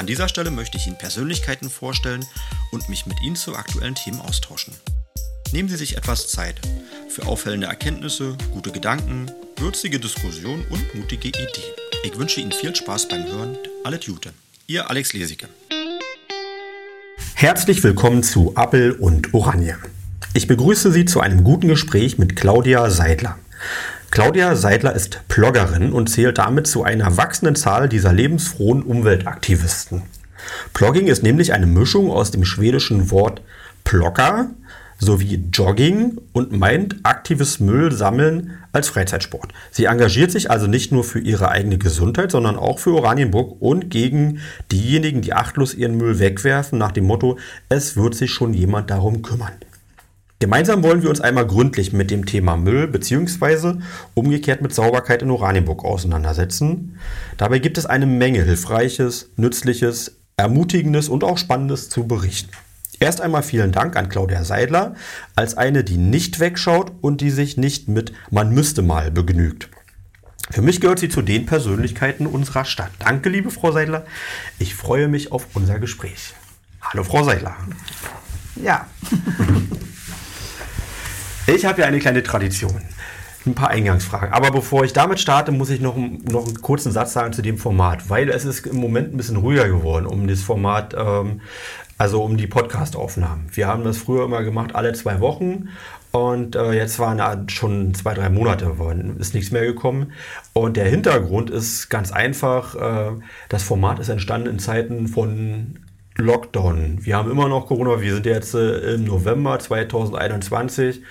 An dieser Stelle möchte ich Ihnen Persönlichkeiten vorstellen und mich mit Ihnen zu aktuellen Themen austauschen. Nehmen Sie sich etwas Zeit für auffällende Erkenntnisse, gute Gedanken, würzige Diskussionen und mutige Ideen. Ich wünsche Ihnen viel Spaß beim Hören. Alles Gute. Ihr Alex Lesicke. Herzlich willkommen zu Appel und Oranje. Ich begrüße Sie zu einem guten Gespräch mit Claudia Seidler. Claudia Seidler ist Bloggerin und zählt damit zu einer wachsenden Zahl dieser lebensfrohen Umweltaktivisten. Blogging ist nämlich eine Mischung aus dem schwedischen Wort Plogger sowie Jogging und meint aktives Müll sammeln als Freizeitsport. Sie engagiert sich also nicht nur für ihre eigene Gesundheit, sondern auch für Oranienburg und gegen diejenigen, die achtlos ihren Müll wegwerfen, nach dem Motto, es wird sich schon jemand darum kümmern. Gemeinsam wollen wir uns einmal gründlich mit dem Thema Müll bzw. umgekehrt mit Sauberkeit in Oranienburg auseinandersetzen. Dabei gibt es eine Menge Hilfreiches, Nützliches, Ermutigendes und auch Spannendes zu berichten. Erst einmal vielen Dank an Claudia Seidler als eine, die nicht wegschaut und die sich nicht mit man müsste mal begnügt. Für mich gehört sie zu den Persönlichkeiten unserer Stadt. Danke, liebe Frau Seidler. Ich freue mich auf unser Gespräch. Hallo, Frau Seidler. Ja. Ich habe ja eine kleine Tradition. Ein paar Eingangsfragen. Aber bevor ich damit starte, muss ich noch, noch einen kurzen Satz sagen zu dem Format, weil es ist im Moment ein bisschen ruhiger geworden um das Format, ähm, also um die Podcast-Aufnahmen. Wir haben das früher immer gemacht, alle zwei Wochen. Und äh, jetzt waren schon zwei, drei Monate, ist nichts mehr gekommen. Und der Hintergrund ist ganz einfach, äh, das Format ist entstanden in Zeiten von Lockdown. Wir haben immer noch Corona, wir sind jetzt äh, im November 2021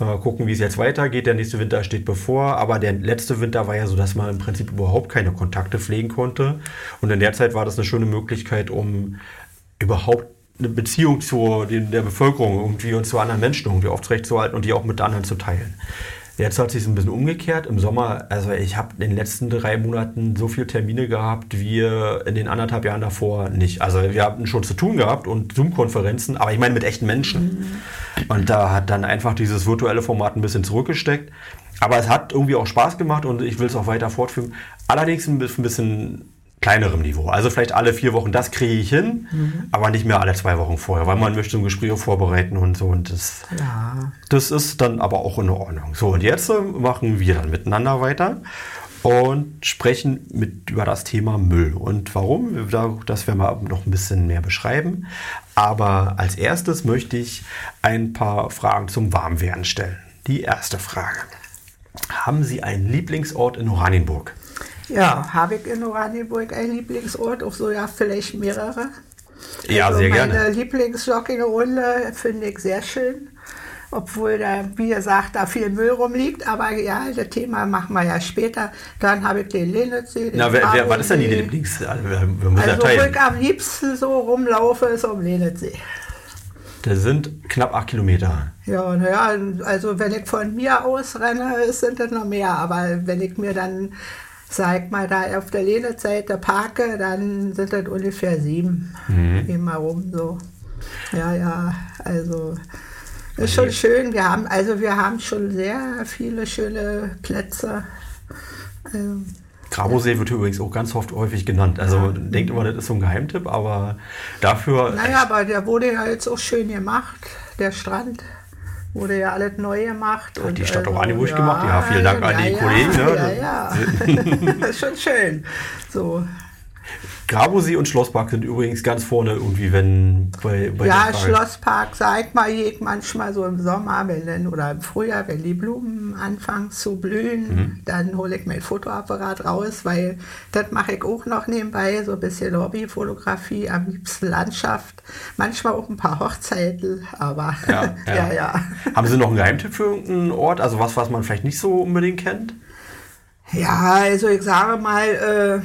Mal gucken, wie es jetzt weitergeht. Der nächste Winter steht bevor. Aber der letzte Winter war ja so, dass man im Prinzip überhaupt keine Kontakte pflegen konnte. Und in der Zeit war das eine schöne Möglichkeit, um überhaupt eine Beziehung zu der Bevölkerung irgendwie und zu anderen Menschen irgendwie aufrechtzuerhalten und die auch mit anderen zu teilen. Jetzt hat sich ein bisschen umgekehrt. Im Sommer, also ich habe in den letzten drei Monaten so viele Termine gehabt wie in den anderthalb Jahren davor nicht. Also wir hatten schon zu tun gehabt und Zoom-Konferenzen, aber ich meine mit echten Menschen. Mhm. Und da hat dann einfach dieses virtuelle Format ein bisschen zurückgesteckt. Aber es hat irgendwie auch Spaß gemacht und ich will es auch weiter fortführen. Allerdings ein bisschen kleinerem Niveau. Also vielleicht alle vier Wochen, das kriege ich hin, mhm. aber nicht mehr alle zwei Wochen vorher, weil man möchte ein Gespräch vorbereiten und so. Und das, ja. das ist dann aber auch in Ordnung. So, und jetzt äh, machen wir dann miteinander weiter und sprechen mit über das Thema Müll. Und warum? Das werden wir noch ein bisschen mehr beschreiben. Aber als erstes möchte ich ein paar Fragen zum Warmwerden stellen. Die erste Frage. Haben Sie einen Lieblingsort in Oranienburg? Ja, habe ich in Oranienburg einen Lieblingsort, auch so ja vielleicht mehrere. Ja, also sehr meine gerne. Meine Lieblingsjoggingrunde finde ich sehr schön. Obwohl da, wie gesagt, da viel Müll rumliegt. Aber ja, das Thema machen wir ja später. Dann habe ich den Lenitzsee. Na, wer, wer, was ist denn die Lieblings? Also, also wo ich am liebsten so rumlaufe, ist am Lenitzsee. Das sind knapp acht Kilometer. Ja, naja, also wenn ich von mir aus renne, sind das noch mehr. Aber wenn ich mir dann sag mal, da auf der Lehneseite parke, dann sind das ungefähr sieben. Mhm. Immer rum so. Ja, ja, also ist schon schön. Wir haben, also wir haben schon sehr viele schöne Plätze. Also, Grabosee wird übrigens auch ganz oft häufig genannt. Also ja. denkt immer, das ist so ein Geheimtipp, aber dafür. Naja, aber der wurde ja jetzt auch schön gemacht, der Strand wurde ja alles neu gemacht. Hat und die Stadt also, auch Annibusch ja, gemacht? Ja, vielen Dank an die ja, Kollegen. Ne? Ja, ja. das ist schon schön. So. Grabosee und Schlosspark sind übrigens ganz vorne irgendwie, wenn bei, bei Ja, Schlosspark sagt mal ich manchmal so im Sommer wenn dann, oder im Frühjahr, wenn die Blumen anfangen zu blühen, mhm. dann hole ich mein Fotoapparat raus, weil das mache ich auch noch nebenbei, so ein bisschen Hobbyfotografie, am liebsten Landschaft, manchmal auch ein paar Hochzeiten, aber ja, ja. ja, ja. Haben Sie noch einen Geheimtipp für irgendeinen Ort, also was, was man vielleicht nicht so unbedingt kennt? Ja, also ich sage mal, äh,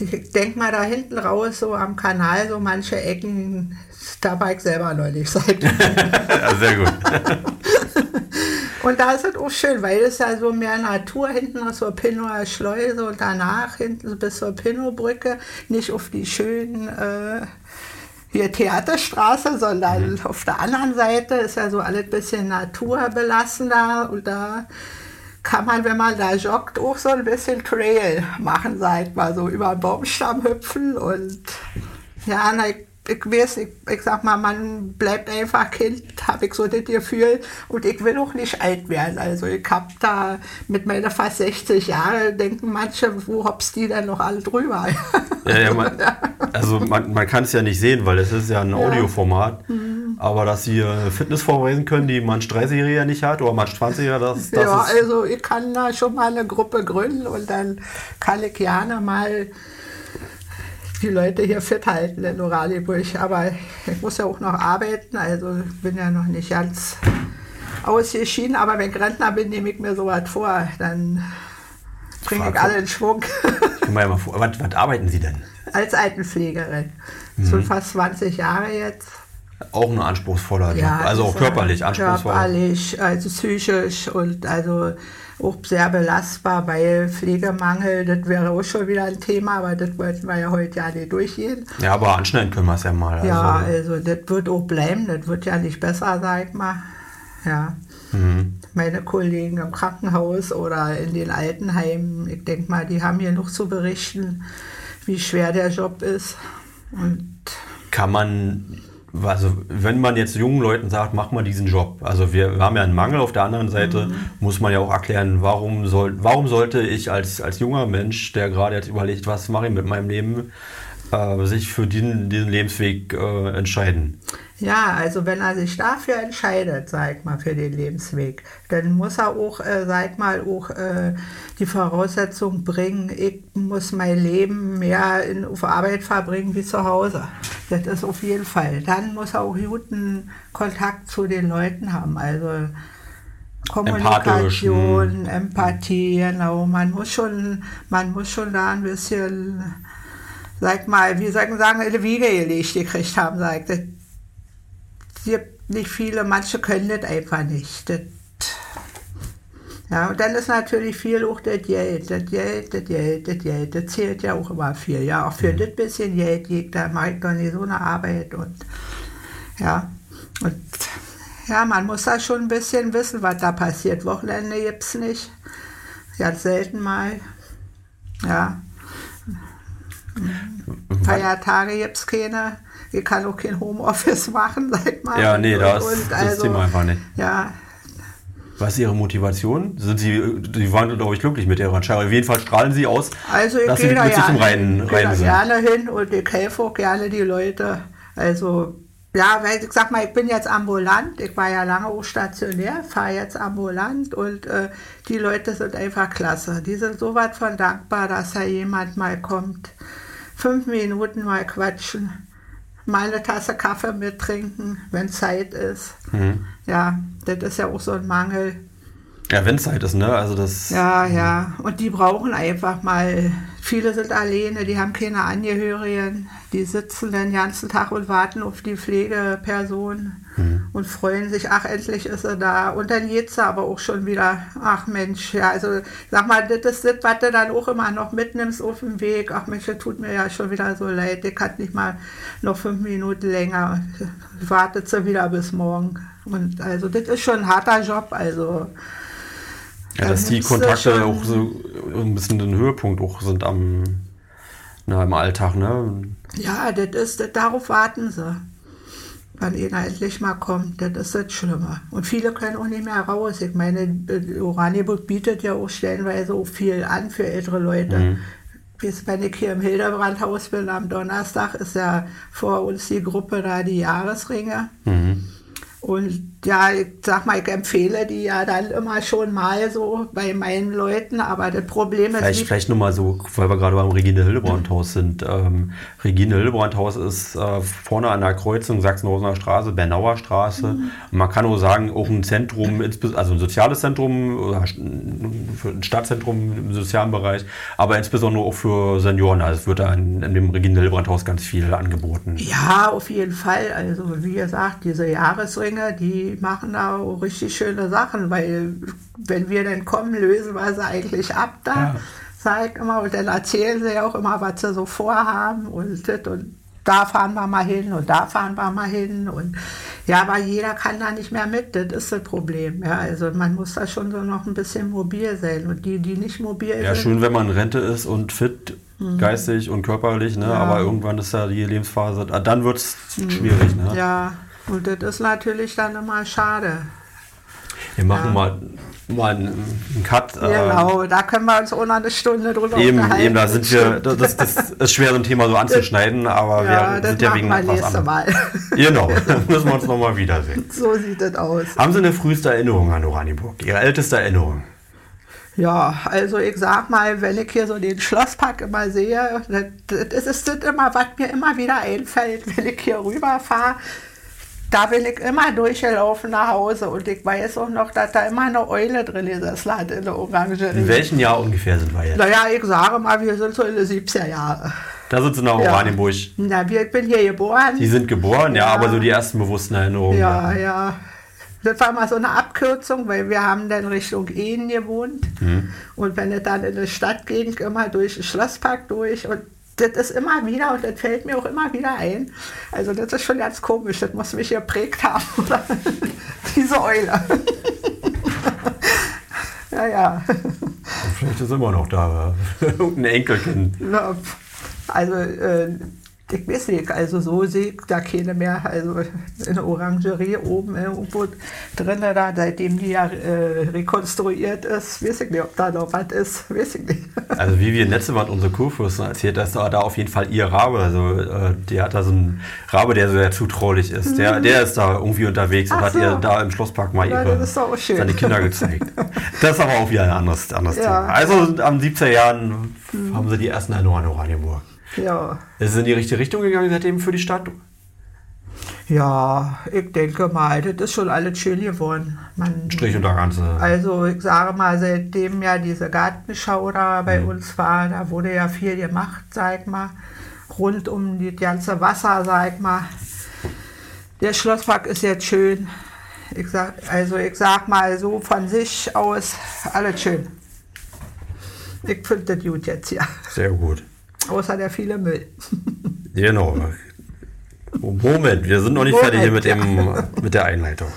ich denke mal da hinten raus, so am Kanal, so manche Ecken, da war ich selber neulich seit. ja, sehr gut. und da ist es auch schön, weil es ja so mehr Natur hinten noch so Pinnower Schleuse und danach hinten bis zur Pinnowbrücke, nicht auf die schönen äh, hier Theaterstraße, sondern mhm. auf der anderen Seite ist ja so alles ein bisschen naturbelassener und da kann man, wenn man da joggt, auch so ein bisschen Trail machen, sag mal, so über einen Baumstamm hüpfen und ja, na, ich ich weiß, ich, ich sag mal, man bleibt einfach Kind, habe ich so das Gefühl. Und ich will auch nicht alt werden. Also ich habe da mit meiner fast 60 Jahren, denken manche, wo hops die denn noch alle drüber? Ja, ja, man, also man, man kann es ja nicht sehen, weil es ist ja ein ja. Audioformat. Mhm. Aber dass sie Fitness vorweisen können, die manch 30-Jähriger nicht hat oder manch 20-Jähriger, das, das Ja, also ich kann da schon mal eine Gruppe gründen und dann kann ich gerne mal die Leute hier fit halten in Oranienburg. Aber ich muss ja auch noch arbeiten, also bin ja noch nicht ganz ausgeschieden. Aber wenn ich Rentner bin, nehme ich mir sowas vor. Dann bringe ich alle in Schwung. Ich mal mal vor. Was, was, arbeiten Sie denn? Als Altenpflegerin. Mhm. So fast 20 Jahre jetzt. Auch ein anspruchsvoller Job, ja, also auch körperlich anspruchsvoll. Körperlich, also psychisch und also auch sehr belastbar, weil Pflegemangel, das wäre auch schon wieder ein Thema, aber das wollten wir ja heute ja nicht durchgehen. Ja, aber anschneiden können wir es ja mal. Also. Ja, also das wird auch bleiben, das wird ja nicht besser, sag ich mal. Ja. Mhm. Meine Kollegen im Krankenhaus oder in den Altenheimen, ich denke mal, die haben hier noch zu berichten, wie schwer der Job ist. Und kann man also wenn man jetzt jungen Leuten sagt, mach mal diesen Job, also wir, wir haben ja einen Mangel, auf der anderen Seite mhm. muss man ja auch erklären, warum, soll, warum sollte ich als, als junger Mensch, der gerade jetzt überlegt, was mache ich mit meinem Leben, äh, sich für diesen, diesen Lebensweg äh, entscheiden. Ja, also wenn er sich dafür entscheidet, sag mal, für den Lebensweg, dann muss er auch, äh, sag mal, auch äh, die Voraussetzung bringen, ich muss mein Leben mehr in, auf Arbeit verbringen wie zu Hause. Das ist auf jeden Fall. Dann muss er auch guten Kontakt zu den Leuten haben. Also Kommunikation, Empathie, genau. Man muss schon, man muss schon da ein bisschen sag mal, wie soll ich sagen, eine Wiege gelegt gekriegt haben, sagt. Das gibt nicht viele, manche können das einfach nicht. Das, ja, und dann ist natürlich viel auch das Geld, das Geld, das Geld, das Geld, das zählt ja auch immer viel. Ja, auch für mhm. das bisschen Geld, da mache ich doch nicht so eine Arbeit und ja, und ja, man muss da schon ein bisschen wissen, was da passiert. Wochenende gibt es nicht, ganz selten mal, ja. Feiertage gibt es keine. Ich kann auch kein Homeoffice machen, sag mal. Ja, nee, das, das also, Thema einfach nicht. Ja. Was ist Ihre Motivation? Sind Sie, Sie waren, glaube ich, glücklich mit Ihrer Entscheidung. Auf jeden Fall strahlen Sie aus, also ich dass Sie mit sich im Reinen, Reinen sind. gerne hin und ich helfe auch gerne die Leute. Also ja, weil ich sag mal, ich bin jetzt ambulant, ich war ja lange auch stationär, fahre jetzt ambulant und äh, die Leute sind einfach klasse. Die sind so weit von dankbar, dass da jemand mal kommt, fünf Minuten mal quatschen, mal eine Tasse Kaffee mittrinken, wenn Zeit ist. Mhm. Ja, das ist ja auch so ein Mangel. Ja, wenn Zeit ist, ne? Also das. Ja, ja. Und die brauchen einfach mal. Viele sind alleine, die haben keine Angehörigen, die sitzen den ganzen Tag und warten auf die Pflegeperson mhm. und freuen sich, ach, endlich ist er da. Und dann geht es aber auch schon wieder, ach Mensch, ja, also sag mal, das ist das, was du dann auch immer noch mitnimmst auf dem Weg. Ach Mensch, das tut mir ja schon wieder so leid, ich kann nicht mal noch fünf Minuten länger. Wartet sie wieder bis morgen. Und also das ist schon ein harter Job, also. Ja, dass die Kontakte auch so ein bisschen den Höhepunkt auch sind am na, im Alltag, ne? Ja, das ist, das, darauf warten sie. Wann einer endlich mal kommt, das ist das Schlimme. Und viele können auch nicht mehr raus. Ich meine, Oranienburg bietet ja auch stellenweise auch viel an für ältere Leute. Mhm. Wenn ich hier im Hildebrandhaus bin am Donnerstag, ist ja vor uns die Gruppe da die Jahresringe. Mhm. Und ja, ich sag mal, ich empfehle die ja dann immer schon mal so bei meinen Leuten, aber das Problem ist. Vielleicht, vielleicht nur mal so, weil wir gerade beim Regine Hildebrandt Haus sind. Ähm, Regine Hildebrandt Haus ist äh, vorne an der Kreuzung Sachsenhausener Straße, Bernauer Straße. Mhm. Man kann auch sagen, auch ein Zentrum, also ein soziales Zentrum, ein Stadtzentrum im sozialen Bereich, aber insbesondere auch für Senioren. Also es wird da in, in dem Regine Hildebrandt Haus ganz viel angeboten. Ja, auf jeden Fall. Also wie gesagt, diese Jahresringe Sänger, die machen da auch richtig schöne Sachen, weil wenn wir dann kommen, lösen wir sie eigentlich ab da. Ja. Sag immer, und dann erzählen sie auch immer, was sie so vorhaben und, und da fahren wir mal hin und da fahren wir mal hin und ja, aber jeder kann da nicht mehr mit, das ist das Problem. Ja, also man muss da schon so noch ein bisschen mobil sein und die, die nicht mobil ja, sind. Ja, schön, wenn man in Rente ist und fit, mhm. geistig und körperlich, ne? Ja. aber irgendwann ist ja die Lebensphase, dann wird es mhm. schwierig. Ne? Ja, und das ist natürlich dann immer schade. Wir machen ja. mal, mal einen Cut. Genau, äh, da können wir uns noch eine Stunde drüber eben, unterhalten. Eben, da sind wir, das, das, ist schwer, so ein Thema so anzuschneiden, aber ja, wir sind ja wegen was anderem. Mal. Genau, dann müssen wir uns nochmal wiedersehen. So sieht das aus. Haben Sie eine früheste Erinnerung an Oranienburg? Ihre älteste Erinnerung? Ja, also ich sag mal, wenn ich hier so den Schlosspark immer sehe, das, das ist das immer, was mir immer wieder einfällt, wenn ich hier rüberfahre da bin ich immer durchgelaufen nach Hause und ich weiß auch noch, dass da immer eine Eule drin gesessen hat in der Orangerie. In welchem Jahr ungefähr sind wir jetzt? Naja, ich sage mal, wir sind so in den 70er Jahren. Da sind Sie nach ja. Oranienburg. Na, ich bin hier geboren. Sie sind geboren, ja, ja aber so die ersten bewussten Erinnerungen. Ja, ja, ja. Das war mal so eine Abkürzung, weil wir haben dann Richtung Ehen gewohnt. Mhm. Und wenn es dann in die Stadt ging, immer durch den Schlosspark durch und das ist immer wieder und das fällt mir auch immer wieder ein. Also das ist schon ganz komisch, das muss mich geprägt haben. Diese Eule. ja, ja. Vielleicht ist immer noch da, ein Enkelkind. Also äh, ich weiß nicht, also so sehe ich da keine mehr. Also in der Orangerie oben irgendwo drin, da, seitdem die ja äh, rekonstruiert ist, weiß ich nicht, ob da noch was ist, weiß ich nicht. Also wie wir letzte Mal unsere Kurfürsten erzählt, dass da, da auf jeden Fall ihr Rabe, also äh, der hat da so einen Rabe, der sehr zutraulich ist. Der, mhm. der ist da irgendwie unterwegs Ach und hat so. ihr da im Schlosspark mal ihre, seine Kinder gezeigt. Das ist aber auch wieder ein anderes, anderes ja. Thema. Also am 17 Jahren haben sie die ersten Erinnerungen an Oranienburg. Ja. Ist es in die richtige Richtung gegangen seitdem für die Stadt? Ja, ich denke mal, das ist schon alles schön geworden. Man, Strich und Ganze. Also ich sage mal, seitdem ja diese Gartenschau da bei mhm. uns war, da wurde ja viel gemacht, sag mal, rund um das ganze Wasser, sag mal. Der Schlosspark ist jetzt schön. Ich sag, also ich sag mal so von sich aus, alles schön. Ich finde das gut jetzt, ja. Sehr gut. Außer der viele Müll. genau. Moment, wir sind noch nicht Moment, fertig hier mit, dem, mit der Einleitung.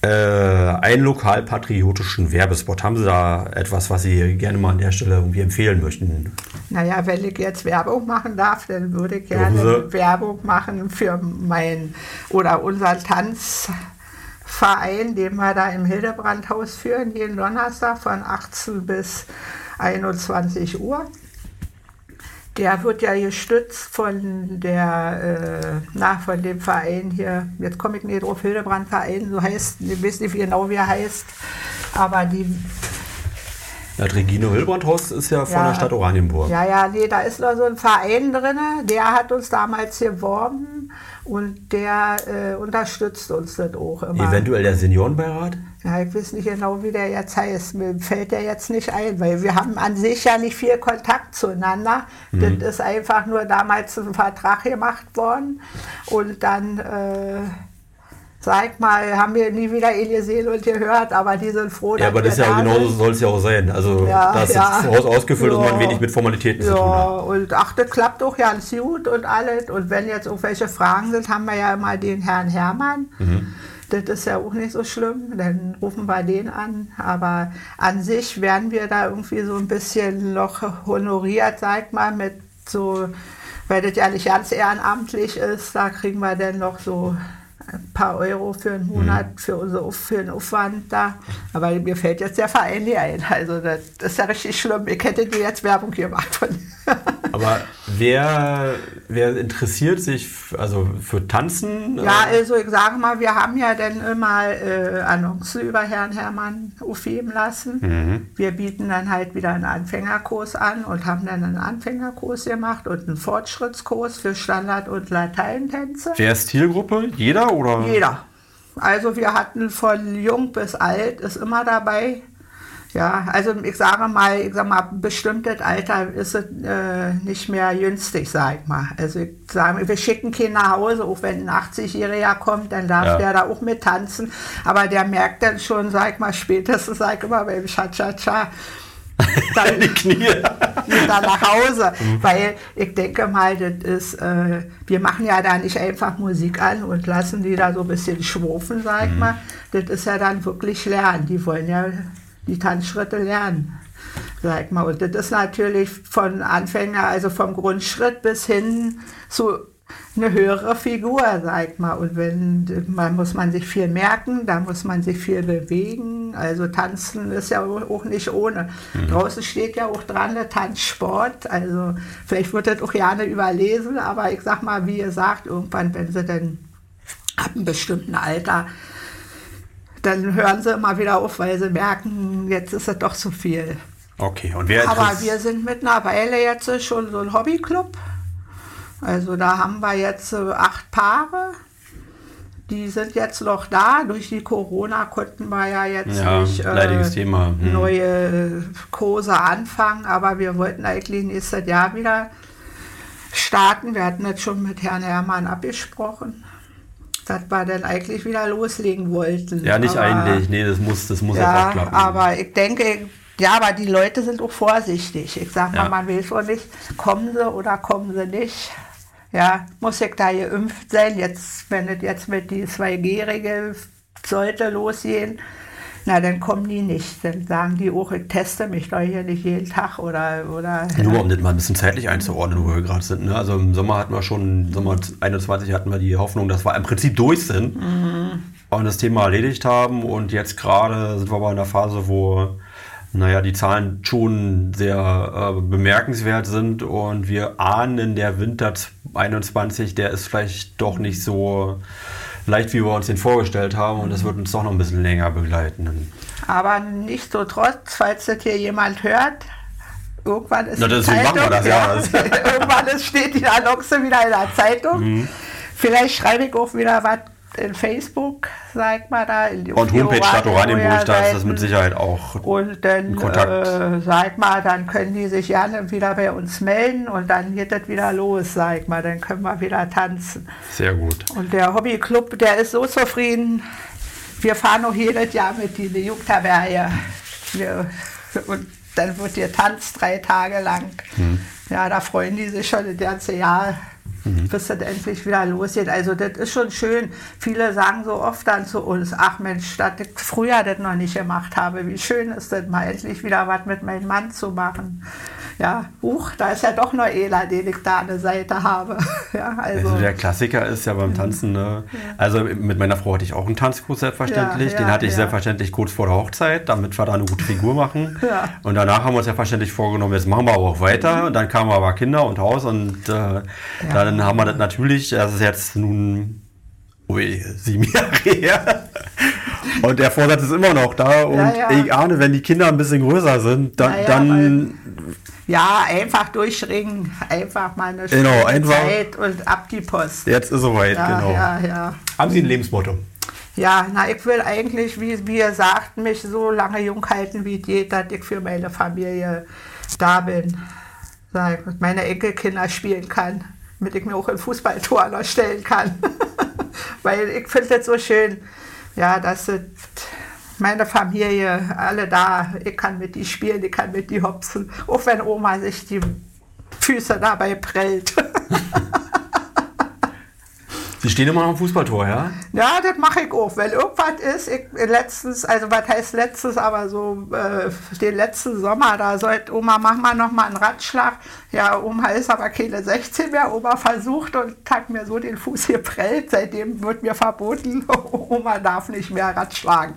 Äh, einen lokalpatriotischen Werbespot. Haben Sie da etwas, was Sie gerne mal an der Stelle irgendwie empfehlen möchten? Naja, wenn ich jetzt Werbung machen darf, dann würde ich gerne Werbung machen für mein oder unseren Tanzverein, den wir da im Hildebrandhaus führen, jeden Donnerstag von 18 bis 21 Uhr der wird ja gestützt von der, äh, na, von dem Verein hier, jetzt komme ich nicht drauf, Hildebrand Verein, so heißt, ich weiß nicht genau, wie er heißt, aber die das Regine Hilbrandhaus ist ja von ja, der Stadt Oranienburg. Ja, ja, nee, da ist noch so ein Verein drin, der hat uns damals geworben und der äh, unterstützt uns das auch immer. Eventuell der Seniorenbeirat? Ja, ich weiß nicht genau, wie der jetzt heißt. Mir fällt der jetzt nicht ein, weil wir haben an sich ja nicht viel Kontakt zueinander. Mhm. Das ist einfach nur damals ein Vertrag gemacht worden und dann... Äh, sag mal, haben wir nie wieder ihn gesehen und gehört, aber die sind froh, dass Ja, aber das ist ja genauso soll es ja auch sein. Also ja, da ist ja. ausgefüllt ja. und man wenig mit Formalitäten ja, zu tun hat. und ach, das klappt doch ganz gut und alles. Und wenn jetzt irgendwelche Fragen sind, haben wir ja immer den Herrn Hermann. Mhm. Das ist ja auch nicht so schlimm, dann rufen wir den an. Aber an sich werden wir da irgendwie so ein bisschen noch honoriert, sag mal, mit so, weil das ja nicht ganz ehrenamtlich ist, da kriegen wir dann noch so ein paar Euro für einen Monat mhm. für, unser, für den Aufwand da. Aber mir fällt jetzt der Verein nicht ein. Also das, das ist ja richtig schlimm. Ich hätte dir jetzt Werbung gemacht von Aber wer, wer interessiert sich also für Tanzen? Ja, also ich sage mal, wir haben ja dann immer äh, Annoncen über Herrn Hermann aufheben lassen. Mhm. Wir bieten dann halt wieder einen Anfängerkurs an und haben dann einen Anfängerkurs gemacht und einen Fortschrittskurs für Standard- und Lateintänze. Wer ist Zielgruppe? Jeder oder? Jeder. Also wir hatten von jung bis alt ist immer dabei. Ja, also ich sage mal, ich sage mal, bestimmtes Alter ist es äh, nicht mehr günstig, sag ich mal. Also ich sage, wir schicken Kinder nach Hause, auch wenn ein 80-Jähriger kommt, dann darf ja. der da auch mit tanzen. Aber der merkt dann schon, sag ich mal, spätestens, sag ich immer, beim Cha-Cha-Cha, dann die Knie. wieder nach Hause. Mhm. Weil ich denke mal, das ist, äh, wir machen ja da nicht einfach Musik an und lassen die da so ein bisschen schwufen, sag ich mhm. mal. Das ist ja dann wirklich Lernen. Die wollen ja die Tanzschritte lernen. Sag mal. Und das ist natürlich von Anfänger, also vom Grundschritt bis hin zu eine höhere Figur, sag mal. Und wenn man muss man sich viel merken, da muss man sich viel bewegen. Also tanzen ist ja auch nicht ohne. Mhm. Draußen steht ja auch dran der Tanzsport. Also vielleicht wird das auch gerne überlesen, aber ich sag mal, wie ihr sagt, irgendwann, wenn sie dann ab einem bestimmten Alter dann hören sie immer wieder auf, weil sie merken, jetzt ist es doch zu viel. Okay, und wer Aber wir sind mittlerweile jetzt schon so ein Hobbyclub. Also da haben wir jetzt acht Paare. Die sind jetzt noch da. Durch die Corona konnten wir ja jetzt ja, nicht äh, Thema. Hm. neue Kurse anfangen, aber wir wollten eigentlich nächstes Jahr wieder starten. Wir hatten jetzt schon mit Herrn Herrmann abgesprochen dass wir dann eigentlich wieder loslegen wollten. Ja, nicht aber, eigentlich, nee, das muss, das muss ja, auch klappen. Aber ich denke, ja, aber die Leute sind auch vorsichtig. Ich sag mal, ja. man will schon nicht, kommen sie oder kommen sie nicht. Ja, muss ich da geimpft sein? Jetzt, wenn es jetzt mit die 2G-Regel sollte losgehen, na, dann kommen die nicht. Dann sagen die auch, ich teste mich doch hier nicht jeden Tag oder. oder Nur ja. um das mal ein bisschen zeitlich einzuordnen, wo wir gerade sind. Ne? Also im Sommer hatten wir schon, im Sommer 21 hatten wir die Hoffnung, dass wir im Prinzip durch sind mhm. und das Thema erledigt haben. Und jetzt gerade sind wir aber in der Phase, wo naja, die Zahlen schon sehr äh, bemerkenswert sind und wir ahnen, der Winter 21, der ist vielleicht doch nicht so leicht, wie wir uns den vorgestellt haben und das wird uns doch noch ein bisschen länger begleiten. Aber nicht so trotz, falls das hier jemand hört, irgendwann ist Na, deswegen Zeitung, das, ja. irgendwann ist, steht die Annonce wieder in der Zeitung. Mhm. Vielleicht schreibe ich auch wieder was in Facebook, sag mal da. In und Homepage Stadt Oranienburg, da ist das mit Sicherheit auch Und dann, Kontakt. Äh, sag mal, dann können die sich gerne wieder bei uns melden und dann geht das wieder los, sag mal, dann können wir wieder tanzen. Sehr gut. Und der Hobbyclub, der ist so zufrieden. Wir fahren noch jedes Jahr mit in die Jugendherberge. Und dann wird hier tanzt drei Tage lang. Hm. Ja, da freuen die sich schon das ganze Jahr mhm. bis das endlich wieder losgeht. Also das ist schon schön. Viele sagen so oft dann zu uns, ach Mensch, dass ich früher das noch nicht gemacht habe, wie schön ist das mal endlich wieder was mit meinem Mann zu machen ja, huch, da ist ja doch noch Ela, den ich da an der Seite habe. ja, also. also. der Klassiker ist ja beim Tanzen, ne? ja. also mit meiner Frau hatte ich auch einen Tanzkurs selbstverständlich, ja, den hatte ich selbstverständlich kurz vor der Hochzeit, damit wir da eine gute Figur machen. Und danach haben wir uns selbstverständlich vorgenommen, jetzt machen wir aber auch weiter. Und dann kamen aber Kinder und Haus und äh, dann haben wir das natürlich, das ist jetzt nun ui, sieben Jahre her. Und der Vorsatz ist immer noch da. Und ja, ja. ich ahne, wenn die Kinder ein bisschen größer sind, dann, ja, dann ja, einfach durchringen, einfach mal eine genau, einfach, Zeit und ab die Post. Jetzt ist soweit, ja, genau. Ja, ja. Haben Sie ein Lebensmotto? Ja, na, ich will eigentlich, wie, wie ihr sagt, mich so lange jung halten, wie geht, dass ich für meine Familie da bin. Dass ich meine Enkelkinder spielen kann, damit ich mir auch ein Fußballtor noch stellen kann. Weil ich finde es so schön, ja, dass meine Familie, alle da. Ich kann mit die spielen, ich kann mit die hopsen. Auch wenn Oma sich die Füße dabei prellt. Sie stehen immer noch am Fußballtor, ja? Ja, das mache ich auch. Wenn irgendwas ist, ich letztens, also was heißt letztes, aber so äh, den letzten Sommer, da sollte Oma, mach mal noch mal einen Ratschlag. Ja, Oma ist aber keine 16 mehr. Oma versucht und hat mir so den Fuß geprellt. Seitdem wird mir verboten, Oma darf nicht mehr Ratschlagen.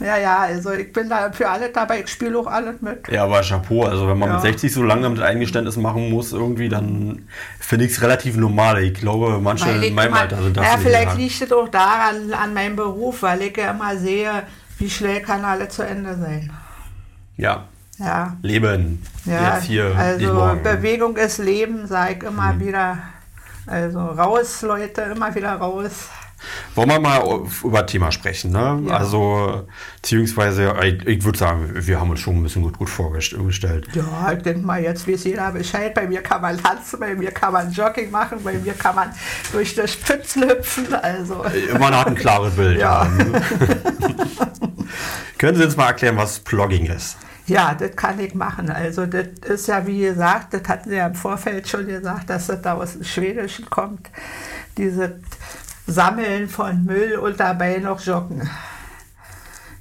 Ja, ja, also ich bin da für alles dabei, ich spiele auch alles mit. Ja, aber Chapeau, also wenn man Ja. mit 60 so lange damit Eingeständnis machen muss, irgendwie, dann finde ich es relativ normal. Ich glaube, manche ich in meinem immer- Alter sind das Ja, vielleicht liegt es auch daran, an meinem Beruf, weil ich ja immer sehe, wie schnell kann alles zu Ende sein. Ja, Ja, Leben. ja. Jetzt hier, also. Bewegung ist Leben, sage ich immer Mhm. wieder. Also raus, Leute, immer wieder raus. Wollen wir mal über Thema sprechen, ne? Ja. Also, beziehungsweise, ich, ich würde sagen, wir haben uns schon ein bisschen gut, gut vorgestellt. Ja, ich denke mal, jetzt weiß jeder Bescheid. Bei mir kann man tanzen, bei mir kann man Jogging machen, bei mir kann man durch das Pfützen hüpfen. Also, Man hat ein klares Bild. Ja. ne? Können Sie uns mal erklären, was Plogging ist? ja, das kann ich machen. Also, das ist ja, wie gesagt, das hatten Sie ja im Vorfeld schon gesagt, dass das da aus dem Schwedischen kommt. Dieses Sammeln von Müll und dabei noch joggen.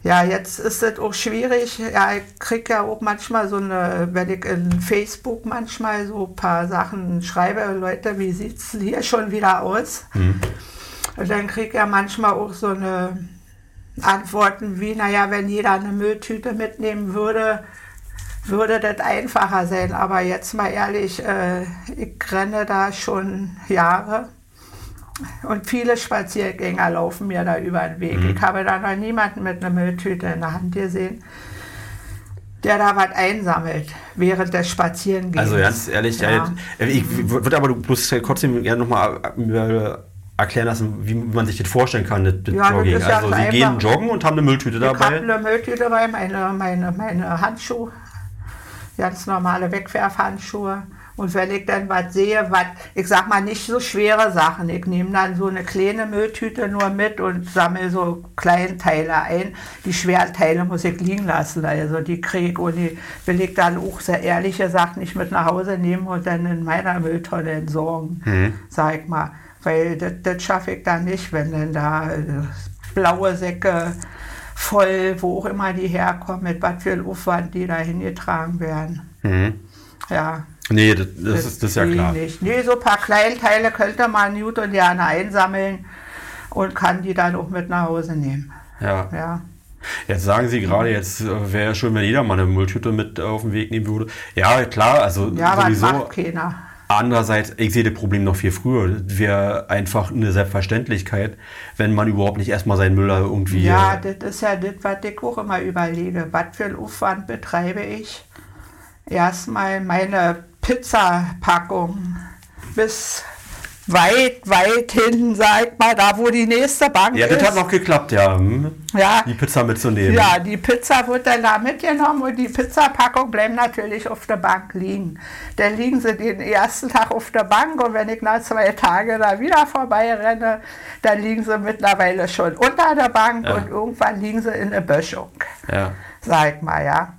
Ja, jetzt ist es auch schwierig. Ja, ich kriege ja auch manchmal so eine, wenn ich in Facebook manchmal so ein paar Sachen schreibe, Leute, wie sieht es hier schon wieder aus? Und dann kriege ich ja manchmal auch so eine Antworten wie, naja, wenn jeder eine Mülltüte mitnehmen würde, würde das einfacher sein. Aber jetzt mal ehrlich, äh, ich renne da schon Jahre. Und viele Spaziergänger laufen mir da über den Weg. Ich habe da noch niemanden mit einer Mülltüte in der Hand gesehen, der da was einsammelt während des Spazierengehens. Also ganz ehrlich, ja. Ja. ich würde aber du bloß trotzdem gerne nochmal erklären lassen, wie man sich das vorstellen kann, das, das Ja, das Jogging. ja also sie gehen joggen und haben eine Mülltüte Ich habe dabei. eine Mülltüte dabei, meine, meine, meine Handschuhe, ganz normale Wegwerfhandschuhe. Und wenn ich dann was sehe, was, ich sag mal, nicht so schwere Sachen, ich nehme dann so eine kleine Mülltüte nur mit und sammle so Kleinteile ein. Die schweren Teile muss ich liegen lassen, also die kriege ich und die will ich dann auch sehr ehrliche Sachen nicht mit nach Hause nehmen und dann in meiner Mülltonne entsorgen, sag ich mal. Weil das, das schaffe ich dann nicht, wenn dann da äh, blaue Säcke voll, wo auch immer die herkommen, mit was für Aufwand die da hingetragen werden. Mhm. Ja. Nee, das, das, ist, das ist ja will ich klar. Nicht. Nee, so ein paar Kleinteile könnte man gut und gerne einsammeln und kann die dann auch mit nach Hause nehmen. Ja. Ja. Jetzt sagen Sie gerade, jetzt äh, wäre ja schön, wenn jeder mal eine Mülltüte mit auf den Weg nehmen würde. Ja, klar, also Ja, aber das sowieso. macht keiner. Andererseits, ich sehe das Problem noch viel früher. Das wäre einfach eine Selbstverständlichkeit, wenn man überhaupt nicht erstmal seinen Müll da irgendwie. Ja, äh, das ist ja das, was ich auch immer überlege. Was für einen Aufwand betreibe ich? Erstmal meine Pizzapackung bis weit, weit hinten, sag mal, da wo die nächste Bank ja, ist. das hat noch geklappt, ja. hm, ja, Die Pizza mitzunehmen. ja, die Pizza wird dann da mitgenommen und die Pizzapackung bleibt natürlich auf der Bank liegen. Dann liegen sie den ersten Tag auf der Bank und wenn ich nach zwei Tagen da wieder vorbei renne, dann liegen sie mittlerweile schon unter der Bank Ja. und irgendwann liegen sie in der Böschung, ja. sag mal, ja.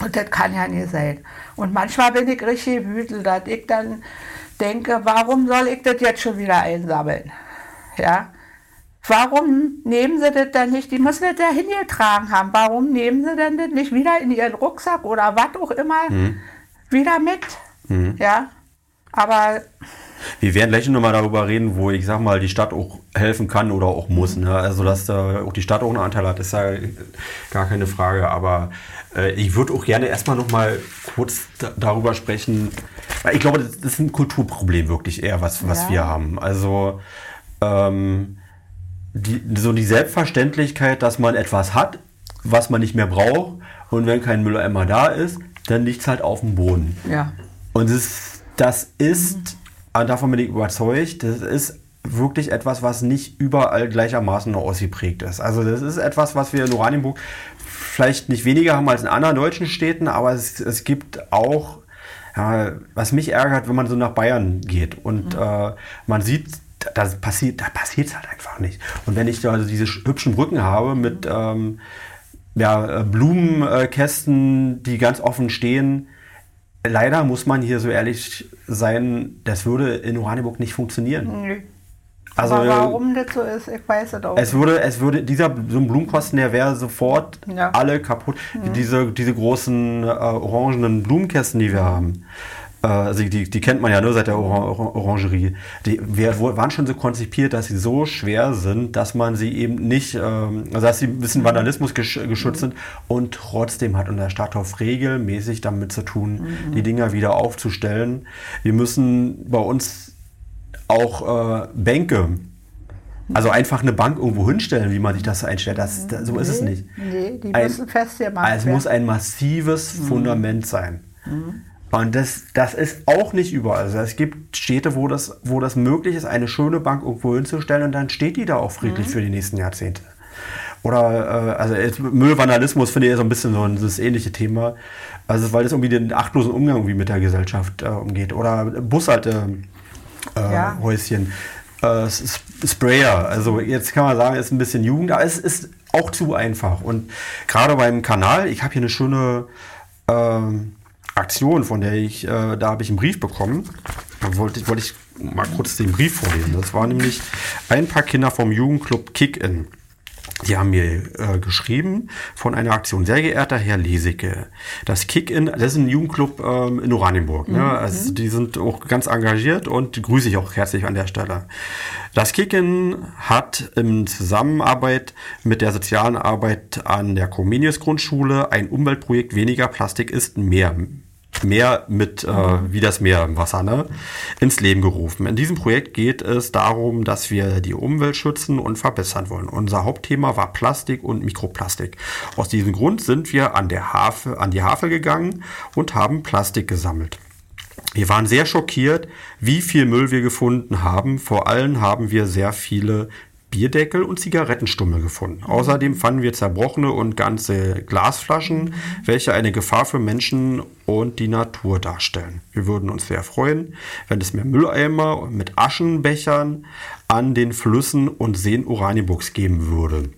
Und das kann ja nicht sein. Und manchmal bin ich richtig wütend, dass ich dann denke, warum soll ich das jetzt schon wieder einsammeln? Ja. Warum nehmen sie das denn nicht? Die müssen das ja hingetragen haben. Warum nehmen sie denn das nicht wieder in ihren Rucksack oder was auch immer wieder mit? Ja. Aber Wir werden gleich nochmal darüber reden, wo ich sag mal, die Stadt auch helfen kann oder auch muss. Ne? Also, dass da auch die Stadt auch einen Anteil hat, ist ja gar keine Frage. Aber äh, ich würde auch gerne erstmal nochmal kurz da, darüber sprechen. Ich glaube, das, ist ein Kulturproblem wirklich eher, was, was Ja. wir haben. Also, ähm, die, so die Selbstverständlichkeit, dass man etwas hat, was man nicht mehr braucht. Und wenn kein Mülleimer da ist, dann liegt es halt auf dem Boden. ja. Und das, das ist, und davon bin ich überzeugt, das ist wirklich etwas, was nicht überall gleichermaßen noch ausgeprägt ist. Also das ist etwas, was wir in Oranienburg vielleicht nicht weniger haben als in anderen deutschen Städten, aber es, es gibt auch, ja, was mich ärgert, wenn man so nach Bayern geht und äh, man sieht, da passiert, da passiert es halt einfach nicht. Und wenn ich da also diese hübschen Brücken habe mit ähm, ja, äh, Blumenkästen, die ganz offen stehen, leider muss man hier so ehrlich sein, das würde in Oranienburg nicht funktionieren. Nö. Also Aber warum das so ist, ich weiß es auch. es würde, es würde, dieser so ein Blumenkosten, der wäre sofort Ja. alle kaputt. Diese, diese großen äh, orangenen Blumenkästen, die wir haben, also die, die kennt man ja nur seit der Or Orangerie. Die wir, waren schon so konzipiert, dass sie so schwer sind, dass man sie eben nicht, ähm, also dass sie ein bisschen Vandalismus gesch geschützt sind und trotzdem hat unser Stadthof regelmäßig damit zu tun, mhm. die Dinger wieder aufzustellen. Wir müssen bei uns auch äh, Bänke also einfach eine Bank irgendwo hinstellen, wie man sich das einstellt, das, das so nee, ist es nicht. Nee, die müssen ein, fest gemacht werden. Es muss ein massives mhm. Fundament sein. Mhm. Und das, das ist auch nicht überall. Also es gibt Städte, wo das, wo das möglich ist, eine schöne Bank irgendwo hinzustellen und dann steht die da auch friedlich mhm. für die nächsten Jahrzehnte. Oder äh, also Müllvandalismus finde ich so ein bisschen so ein, das ähnliche Thema. Also weil das irgendwie den achtlosen Umgang irgendwie mit der Gesellschaft äh, umgeht. Oder Bushaltehäuschen. Äh, ja. Äh, Sprayer. Also jetzt kann man sagen, ist ein bisschen Jugend, aber es ist auch zu einfach. Und gerade beim Kanal, ich habe hier eine schöne ähm, Aktion, von der ich, äh, da habe ich einen Brief bekommen. Da wollte, wollte ich mal kurz den Brief vorlesen. Das war nämlich ein paar Kinder vom Jugendclub Kick-In. Die haben mir äh, geschrieben von einer Aktion. Sehr geehrter Herr Lesicke, das Kick-In, das ist ein Jugendclub ähm, in Oranienburg. Ne? Mhm. Also die sind auch ganz engagiert und grüße ich auch herzlich an der Stelle. Das Kick-In hat in Zusammenarbeit mit der sozialen Arbeit an der Comenius Grundschule ein Umweltprojekt Weniger Plastik ist mehr Meer mit, äh, wie das Meer im Wasser, ne, ins Leben gerufen. In diesem Projekt geht es darum, dass wir die Umwelt schützen und verbessern wollen. Unser Hauptthema war Plastik und Mikroplastik. Aus diesem Grund sind wir an, der Havel, an die Havel gegangen und haben Plastik gesammelt. Wir waren sehr schockiert, wie viel Müll wir gefunden haben. Vor allem haben wir sehr viele Bierdeckel und Zigarettenstummel gefunden. Außerdem fanden wir zerbrochene und ganze Glasflaschen, welche eine Gefahr für Menschen und die Natur darstellen. Wir würden uns sehr freuen, wenn es mehr Mülleimer mit Aschenbechern an den Flüssen und Seen Oranienburgs geben würde.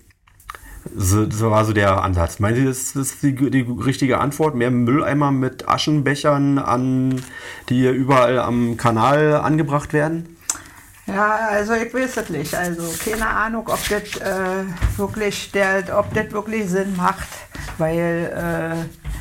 So, so war so der Ansatz. Meinen Sie, das ist die, die richtige Antwort? Mehr Mülleimer mit Aschenbechern an, die überall am Kanal angebracht werden? Ja, also ich weiß es nicht. Also keine Ahnung, ob das äh, wirklich der, ob das wirklich Sinn macht, weil äh,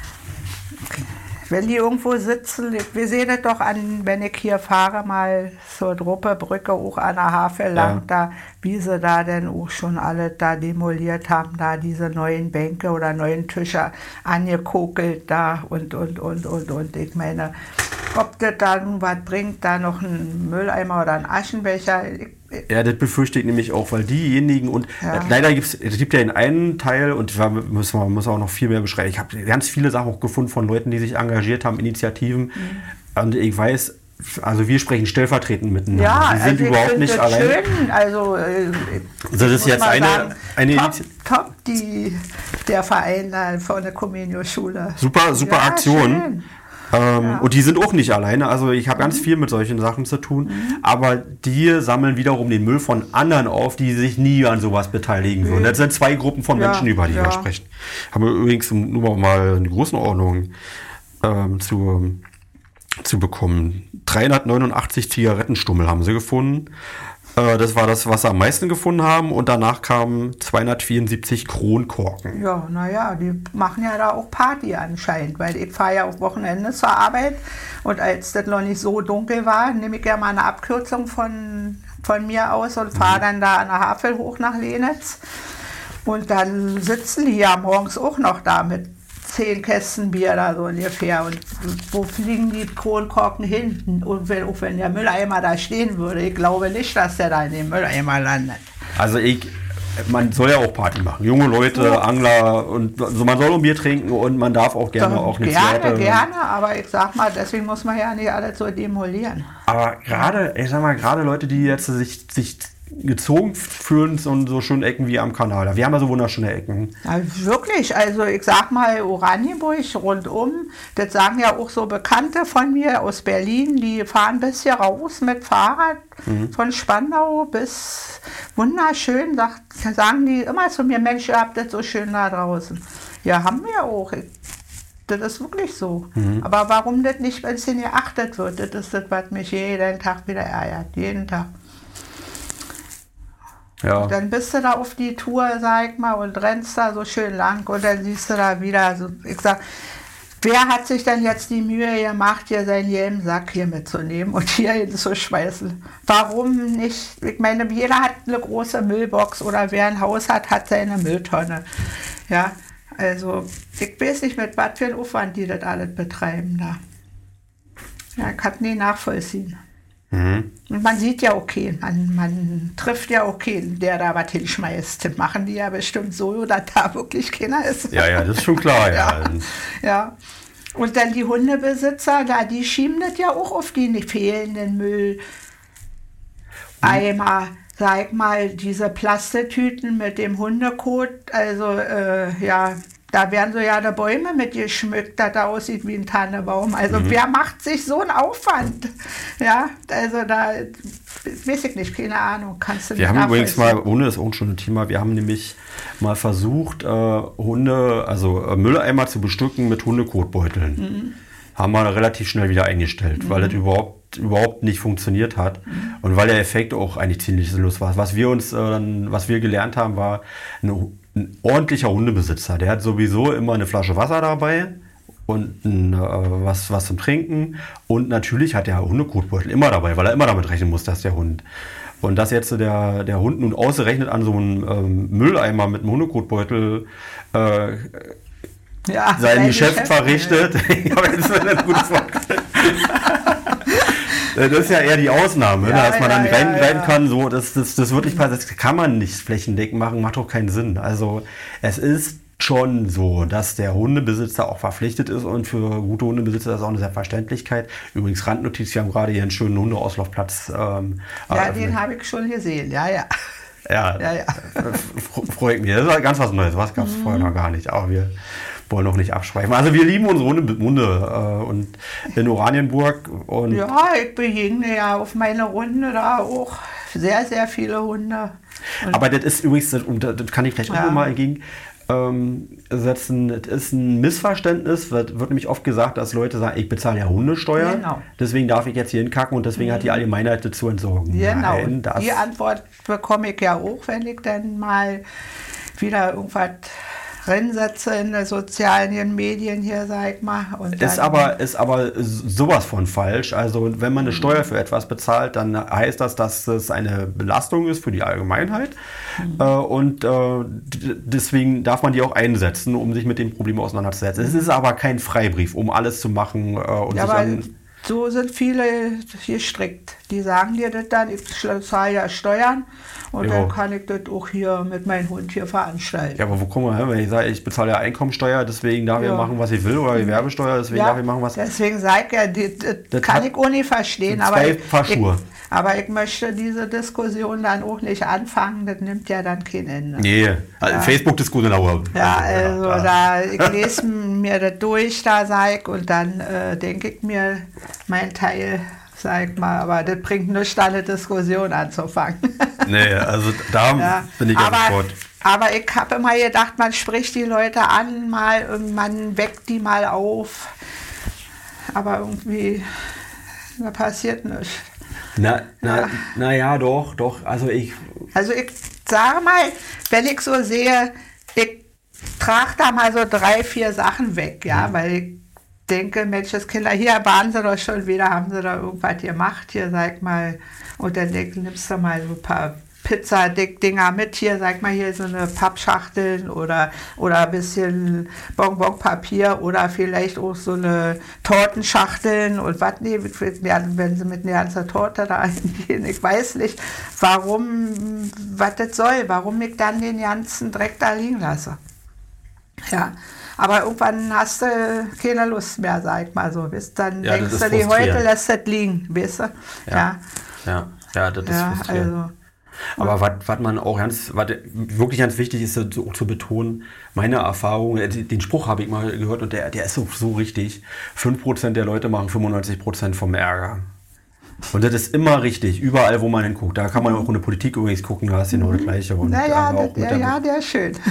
wenn die irgendwo sitzen, wir sehen es doch an, wenn ich hier fahre, mal zur Druppebrücke, auch an der Havel lang, ja. da, wie sie da denn auch schon alle da demoliert haben, da diese neuen Bänke oder neuen Tische angekokelt da und, und, und, und, und. Ich meine, ob das dann was bringt, da noch ein Mülleimer oder ein Aschenbecher. Ja, das befürchte ich nämlich auch, weil diejenigen und ja. leider gibt's, es gibt ja in einem Teil und da müssen wir muss auch noch viel mehr beschreiben. Ich habe ganz viele Sachen auch gefunden von Leuten, die sich engagiert haben, Initiativen. Mhm. Und ich weiß, also wir sprechen stellvertretend miteinander. Ja, wir sind also überhaupt nicht allein. Schön. Also, äh, das ist jetzt eine, sagen, eine top, top die, der Verein da von der Comenius-Schule. Super, super ja, Aktion. Schön. Ähm, ja. Und die sind auch nicht alleine. Also ich habe mhm. ganz viel mit solchen Sachen zu tun. Mhm. Aber die sammeln wiederum den Müll von anderen auf, die sich nie an sowas beteiligen würden. Das sind zwei Gruppen von Menschen, über die ja. wir sprechen. Haben wir übrigens nur mal eine Größenordnung ähm, zu, zu bekommen. 389 Zigarettenstummel haben sie gefunden. Äh, das war das, was sie am meisten gefunden haben. Und danach kamen 274 Kronkorken. Ja, naja, die machen ja da auch Party anscheinend, weil ich fahre ja auch Wochenende zur Arbeit. Und als das noch nicht so dunkel war, nehme ich ja mal eine Abkürzung von, von mir aus und fahre mhm. dann da an der Havel hoch nach Lenitz. Und dann sitzen die ja morgens auch noch da mit zehn Kästen Bier da so ungefähr. Und wo fliegen die Kronkorken hinten? Und wenn, auch wenn der Mülleimer da stehen würde, ich glaube nicht, dass der da in den Mülleimer landet. Also ich, man soll ja auch Party machen. Junge Leute, ja. Angler und also man soll ein Bier trinken und man darf auch gerne Doch, auch eine Gerne, Zigarette. gerne, aber ich sag mal, deswegen muss man ja nicht alles so demolieren. Aber gerade, ich sag mal, gerade Leute, die jetzt sich, sich gezogen fühlen und so schöne Ecken wie am Kanal. Wir haben ja so wunderschöne Ecken. Ja, wirklich, also ich sag mal Oranienburg rundum, das sagen ja auch so Bekannte von mir aus Berlin, die fahren bis hier raus mit Fahrrad mhm. von Spandau bis wunderschön, sagt, sagen die immer zu mir, Mensch, ihr habt das so schön da draußen. Ja, haben wir auch. Das ist wirklich so. Mhm. Aber warum das nicht, wenn es hier geachtet wird, das ist das, was mich jeden Tag wieder ärgert. Jeden Tag. Ja. Dann bist du da auf die Tour, sag ich mal, und rennst da so schön lang und dann siehst du da wieder, also ich sag, wer hat sich denn jetzt die Mühe gemacht, hier seinen gelben Sack hier mitzunehmen und hier hinzuschmeißen? Warum nicht? Ich meine, jeder hat eine große Müllbox oder wer ein Haus hat, hat seine Mülltonne. Ja, also ich weiß nicht, mit was für einem Aufwand die das alles betreiben da. Ja, ich kann nie nachvollziehen. Mhm. Und man sieht ja okay, man, man trifft ja okay, der da was hinschmeißt. Machen die ja bestimmt so, dass da wirklich keiner ist. Ja, ja, das ist schon klar, ja. ja. ja. Und dann die Hundebesitzer, da, die schieben das ja auch auf die fehlenden Mülleimer. Mhm. Sag mal, diese Plastetüten mit dem Hundekot, also äh, ja, da werden so ja die Bäume mit geschmückt, dass da aussieht wie ein Tannebaum. Also mhm. wer macht sich so einen Aufwand? Ja, also da weiß ich nicht, keine Ahnung. Kannst du wir haben übrigens mal, Hunde ist auch schon ein Thema, wir haben nämlich mal versucht, äh, Hunde, also äh, Mülleimer zu bestücken mit Hundekotbeuteln. Mhm. Haben wir relativ schnell wieder eingestellt, mhm. weil das überhaupt, überhaupt nicht funktioniert hat mhm. und weil der Effekt auch eigentlich ziemlich sinnlos war. Was wir uns, äh, was wir gelernt haben, war eine ein ordentlicher Hundebesitzer. Der hat sowieso immer eine Flasche Wasser dabei und ein, äh, was, was zum Trinken. Und natürlich hat der Hundekotbeutel immer dabei, weil er immer damit rechnen muss, dass der Hund. Und dass jetzt der, der Hund nun ausgerechnet an so einem ähm, Mülleimer mit einem Hundekotbeutel äh, ja, sein Geschäft, Geschäft verrichtet. Ja. das ist eine gute Äh, das ist ja eher die Ausnahme, ne, ja, dass man ja, dann rein, ja, rein kann. So, das, das, das passieren. Das kann man nicht flächendeckend machen, macht doch keinen Sinn. Also es ist schon so, dass der Hundebesitzer auch verpflichtet ist und für gute Hundebesitzer ist das auch eine Selbstverständlichkeit. Übrigens Randnotiz, wir haben gerade hier einen schönen Hundeauslaufplatz. Ähm, ja, eröffnet. den habe ich schon gesehen, ja, ja. Ja, ja, ja. freut mich. Das ist ganz was Neues, was gab es mhm. vorher noch gar nicht. Aber wir wollen noch nicht abschweifen. Also wir lieben unsere Hunde, Hunde äh, und in Oranienburg. Und ja, ich begegne ja auf meine Runde da auch sehr, sehr viele Hunde. Und Aber das ist übrigens, und das kann ich vielleicht auch ja. mal entgegen, ähm, setzen. Das ist ein Missverständnis. Wird, nämlich oft gesagt, dass Leute sagen, ich bezahle ja Hundesteuer, genau. deswegen darf ich jetzt hier hinkacken und deswegen mhm. hat die mhm. Allgemeinheit dazu entsorgen. Genau. Nein, die Antwort bekomme ich ja auch, wenn ich dann mal wieder irgendwas Rennsätze in den sozialen Medien hier, sag ich mal. Ist, aber, ist aber sowas von falsch. Also wenn man eine Steuer für etwas bezahlt, dann heißt das, dass es eine Belastung ist für die Allgemeinheit. Mhm. Äh, und äh, deswegen darf man die auch einsetzen, um sich mit dem Problem auseinanderzusetzen. Es ist aber kein Freibrief, um alles zu machen äh, und ja, sich an so sind viele gestrickt. Die sagen dir das dann, ich zahle ja Steuern und jo. dann kann ich das auch hier mit meinem Hund hier veranstalten. Ja, aber wo kommen wir hin, wenn ich sage, ich bezahle ja Einkommensteuer, deswegen darf ja. ich machen, was ich will, oder Gewerbesteuer, deswegen ja, darf ich machen, was ich Deswegen sage ich ja, das, das kann ich auch nicht verstehen. Aber ich, ich, aber ich möchte diese Diskussion dann auch nicht anfangen, das nimmt ja dann kein Ende. Nee, also ja. Facebook-Diskussion auch. Ja, also ja. da, ich lese mir das durch, da sage ich, und dann äh, denke ich mir, mein Teil sag mal, aber das bringt nichts, da eine Diskussion anzufangen. Nee, also da ja, bin ich aber, sofort. Aber ich habe immer gedacht, man spricht die Leute an, mal man weckt die mal auf. Aber irgendwie da passiert nichts. Na, na, ja. na ja, doch, doch. Also ich. Also ich sage mal, wenn ich so sehe, ich trage da mal so drei, vier Sachen weg, ja, mhm. weil ich denke, Menscheskinder, hier waren sie doch schon wieder, haben sie da irgendwas gemacht, hier sag mal, und dann denk, nimmst du mal so ein paar Pizza-Dinger mit hier, sag mal hier so eine Pappschachteln oder, oder ein bisschen Bonbonpapier oder vielleicht auch so eine Tortenschachteln und was, nee, wenn sie mit einer ganzen Torte da hingehen, ich weiß nicht, warum, was das soll, warum ich dann den ganzen Dreck da liegen lasse. Ja, aber irgendwann hast du keine Lust mehr, sag ich mal so. Weißt? Dann ja, denkst du, die heute lässt das liegen, weißt du? Ja. Ja, ja, ja das ist ja, also. Aber was, was man auch ganz, was wirklich ganz wichtig ist, so, zu betonen, meine Erfahrung, äh, den Spruch habe ich mal gehört und der, der ist so, so richtig. 5% der Leute machen 95% vom Ärger. Und das ist immer richtig, überall, wo man hinguckt. Da kann man auch in der Politik übrigens gucken, da hast du genau das Gleiche. Und naja, das, ja, ja, der ist schön.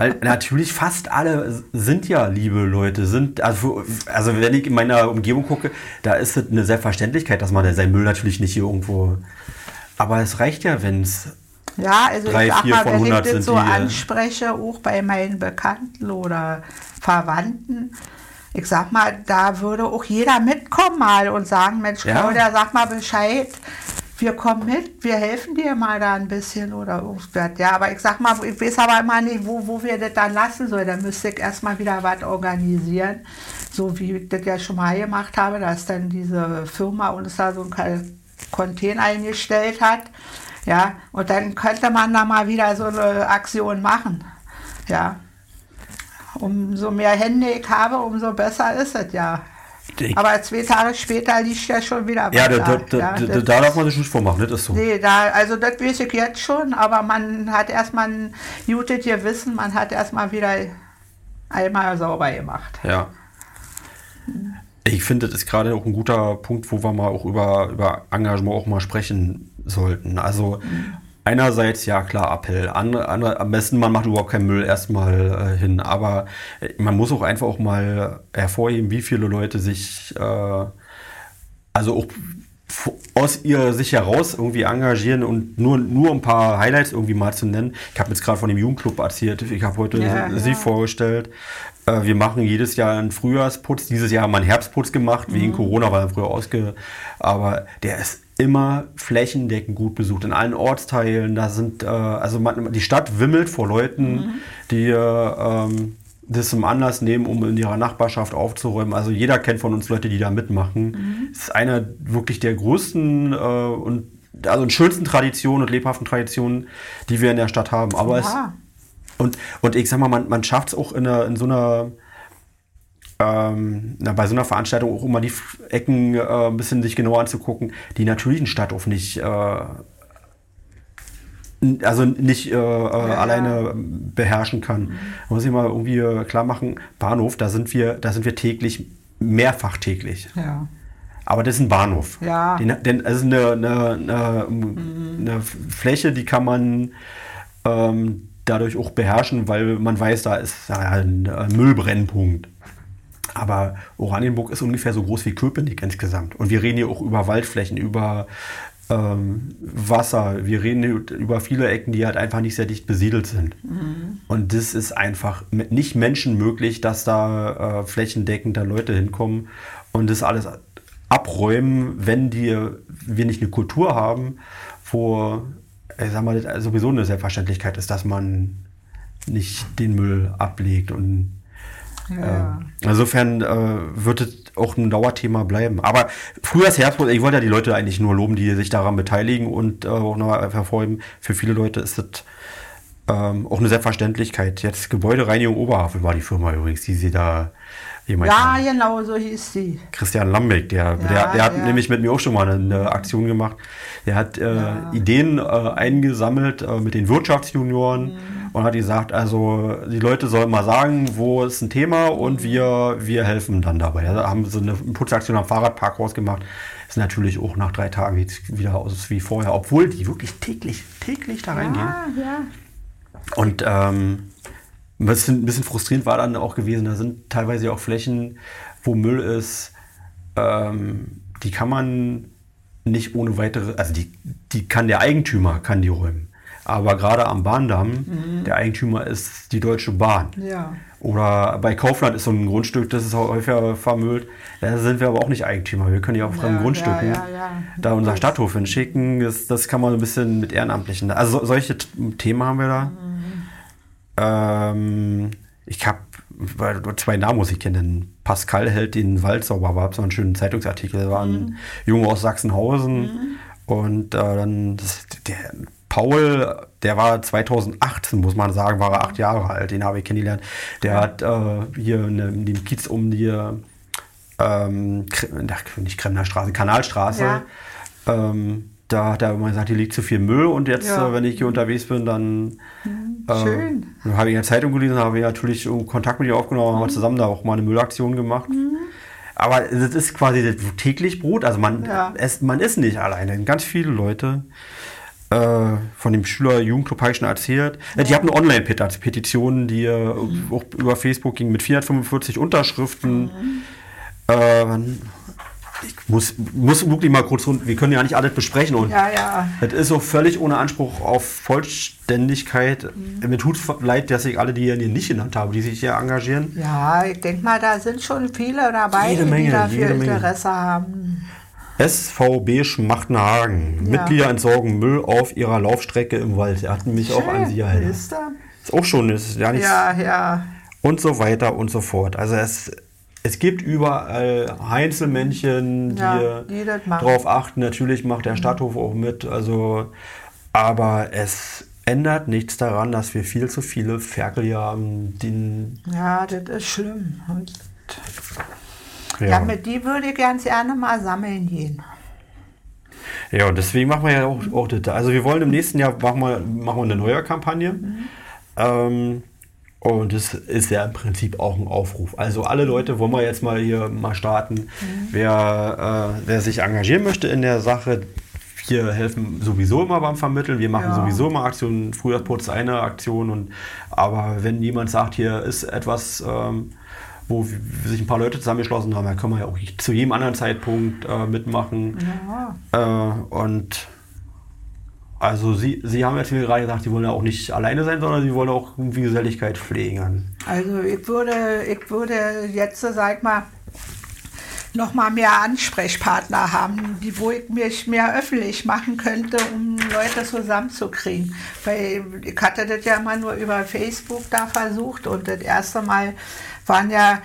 Weil natürlich fast alle sind ja liebe Leute, sind, also, also wenn ich in meiner Umgebung gucke, da ist es eine Selbstverständlichkeit, dass man seinen Müll natürlich nicht hier irgendwo. Aber es reicht ja, wenn es ja, also drei, ich sag mal, wenn ich das so anspreche, auch bei meinen Bekannten oder Verwandten, ich sag mal, da würde auch jeder mitkommen mal und sagen, Mensch, Ja. Claudia, sag mal Bescheid. Wir kommen mit, wir helfen dir mal da ein bisschen oder irgendwas. Ja, aber ich sag mal, ich weiß aber immer nicht, wo, wo wir das dann lassen sollen. Da müsste ich erstmal wieder was organisieren. So wie ich das ja schon mal gemacht habe, dass dann diese Firma uns da so ein Container eingestellt hat. Ja, und dann könnte man da mal wieder so eine Aktion machen. Ja. Umso mehr Hände ich habe, umso besser ist es ja. Aber zwei Tage später liegt ja schon wieder Ja, was da, da, da, Ja, da, darf man sich nicht vormachen, das ist so. Nee, da, also das weiß ich jetzt schon, aber man hat erstmal ein gutes Gewissen, man hat erstmal wieder einmal sauber gemacht. Ja. Ich finde, das ist gerade auch ein guter Punkt, wo wir mal auch über, über Engagement auch mal sprechen sollten. Also einerseits, ja klar, Appell. Andere, andere, am besten, man macht überhaupt keinen Müll erstmal äh, hin. Aber äh, man muss auch einfach auch mal hervorheben, wie viele Leute sich, äh, also auch aus ihr sich heraus irgendwie engagieren und nur, nur ein paar Highlights irgendwie mal zu nennen. Ich habe jetzt gerade von dem Jugendclub erzählt. Ich habe heute Ja, sie ja. vorgestellt. Äh, Wir machen jedes Jahr einen Frühjahrsputz. Dieses Jahr haben wir einen Herbstputz gemacht, Mhm. wegen Corona, weil er früher ausge... Aber der ist immer flächendeckend gut besucht. In allen Ortsteilen, da sind... Äh, also man, die Stadt wimmelt vor Leuten, Mhm. die äh, ähm, das zum Anlass nehmen, um in ihrer Nachbarschaft aufzuräumen. Also jeder kennt von uns Leute, die da mitmachen. Mhm. Es ist einer wirklich der größten äh, und also und schönsten Traditionen und lebhaften Traditionen, die wir in der Stadt haben. Aber es, Ja. und, und ich sag mal, man, man schafft es auch in, einer, in so einer, ähm, na, bei so einer Veranstaltung auch immer die Ecken äh, ein bisschen sich genauer anzugucken, die natürlichen Stadthof nicht, äh, also nicht äh, äh, alleine beherrschen kann. Man muss sich mal irgendwie äh, klar machen, Bahnhof, da sind wir, da sind wir täglich, mehrfach täglich. Ja. Aber das ist ein Bahnhof. Ja. Den, den, also eine, eine, eine, eine Fläche, die kann man ähm, dadurch auch beherrschen, weil man weiß, da ist ja, ein äh, Müllbrennpunkt. Aber Oranienburg ist ungefähr so groß wie Köpenick insgesamt. Und wir reden hier auch über Waldflächen, über ähm, Wasser. Wir reden hier über viele Ecken, die halt einfach nicht sehr dicht besiedelt sind. Und das ist einfach nicht menschenmöglich, dass da äh, flächendeckend da Leute hinkommen und das alles abräumen, wenn die, wir nicht eine Kultur haben, wo, ich sag mal, sowieso eine Selbstverständlichkeit ist, dass man nicht den Müll ablegt und Ja. äh, insofern äh, wird es auch ein Dauerthema bleiben. Aber Frühjahrs, Herbst, ich wollte ja die Leute eigentlich nur loben, die sich daran beteiligen und äh, auch noch hervorheben. Für viele Leute ist das ähm, auch eine Selbstverständlichkeit. Jetzt Gebäudereinigung Oberhavel war die Firma übrigens, die sie da jemand ja, genau so hieß sie. Christian Lambeck, der, der, der hat ja. nämlich mit mir auch schon mal eine, eine Aktion gemacht. Der hat äh, Ideen äh, eingesammelt äh, mit den Wirtschaftsjunioren Mhm. Und hat gesagt, also die Leute sollen mal sagen, wo ist ein Thema und wir, wir helfen dann dabei. Also haben so eine Putzaktion am Fahrradpark rausgemacht. Ist natürlich auch nach drei Tagen jetzt wieder aus wie vorher, obwohl die wirklich täglich, täglich da reingehen. Ja, ja. Und ähm, ein, bisschen, ein bisschen frustrierend war dann auch gewesen, da sind teilweise auch Flächen, wo Müll ist, ähm, die kann man nicht ohne weitere, also die, die kann der Eigentümer, kann die räumen. Aber gerade am Bahndamm, der Eigentümer ist die Deutsche Bahn. Ja. Oder bei Kaufland ist so ein Grundstück, das ist häufiger vermüllt. Da sind wir aber auch nicht Eigentümer. Wir können ja auf fremden Ja, Grundstücken ja, ja, da unser Stadthof hinschicken. Das, das kann man so ein bisschen mit Ehrenamtlichen. Also so, solche Themen haben wir da. Ähm, ich habe zwei Namen muss ich kennen. Pascal hält den Wald sauber, habe so einen schönen Zeitungsartikel. Da war ein Junge aus Sachsenhausen und äh, dann das, der Paul, der war 2018, muss man sagen, war er acht Jahre alt. Den habe ich kennengelernt. Der hat äh, hier in, dem- Kiez um die ähm, nicht Kremner Straße, Kanalstraße. Ja. Ähm, da hat er immer gesagt, hier liegt zu viel Müll und jetzt, Ja. äh, wenn ich hier unterwegs bin, dann Schön. dann habe ich in der Zeitung gelesen, habe ich natürlich Kontakt mit ihr aufgenommen, haben wir zusammen da auch mal eine Müllaktion gemacht. Aber das ist quasi das täglich Brot. Also man, Ja. es, man ist nicht alleine. Ganz viele Leute äh, von dem Schüler Jugendclub habe ich schon erzählt. Äh, Die haben eine Online-Petition, die äh, auch über Facebook ging mit 445 Unterschriften. Äh, wann- ich muss, muss wirklich mal kurz rund, wir können ja nicht alles besprechen und Ja, ja. es ist so völlig ohne Anspruch auf Vollständigkeit. Mhm. Mir tut leid, dass ich alle, die hier nicht genannt habe, die sich hier engagieren. Ja, ich denke mal, da sind schon viele dabei, Jede die Menge, dafür. Interesse haben. SVB Schmachtenhagen. Ja. Mitglieder entsorgen Müll auf ihrer Laufstrecke im Wald. Er hat mich auch an sie gehalten. Ist da? Ist auch schon, ist ja nichts. Ja, ja. Und so weiter und so fort. Also es, es gibt überall Einzelmännchen, die, Ja, die darauf achten. Natürlich macht der Stadthof auch mit. Also, aber es ändert nichts daran, dass wir viel zu viele Ferkel hier haben, Ja, das ist schlimm. Und ja. ja. die würde ich ganz gerne mal sammeln gehen. Ja, und deswegen machen wir ja auch, auch das. Also wir wollen im nächsten Jahr machen wir, machen wir eine neue Kampagne. Ähm, und das ist ja im Prinzip auch ein Aufruf. Also alle Leute wollen wir jetzt mal hier mal starten. Wer, äh, wer sich engagieren möchte in der Sache, wir helfen sowieso immer beim Vermitteln. Wir machen Ja. sowieso immer Aktionen. Frühjahrsputz eine Aktion. Und, aber wenn jemand sagt, hier ist etwas, ähm, wo sich ein paar Leute zusammengeschlossen haben, dann können wir ja auch zu jedem anderen Zeitpunkt äh, mitmachen. Ja. Äh, und also Sie, Sie haben jetzt mir gerade gesagt, Sie wollen ja auch nicht alleine sein, sondern Sie wollen auch irgendwie Geselligkeit pflegen. Also ich würde, ich würde jetzt, sag mal, noch mal mehr Ansprechpartner haben, die, wo ich mich mehr öffentlich machen könnte, um Leute zusammenzukriegen. Weil ich hatte das ja immer nur über Facebook da versucht und das erste Mal waren ja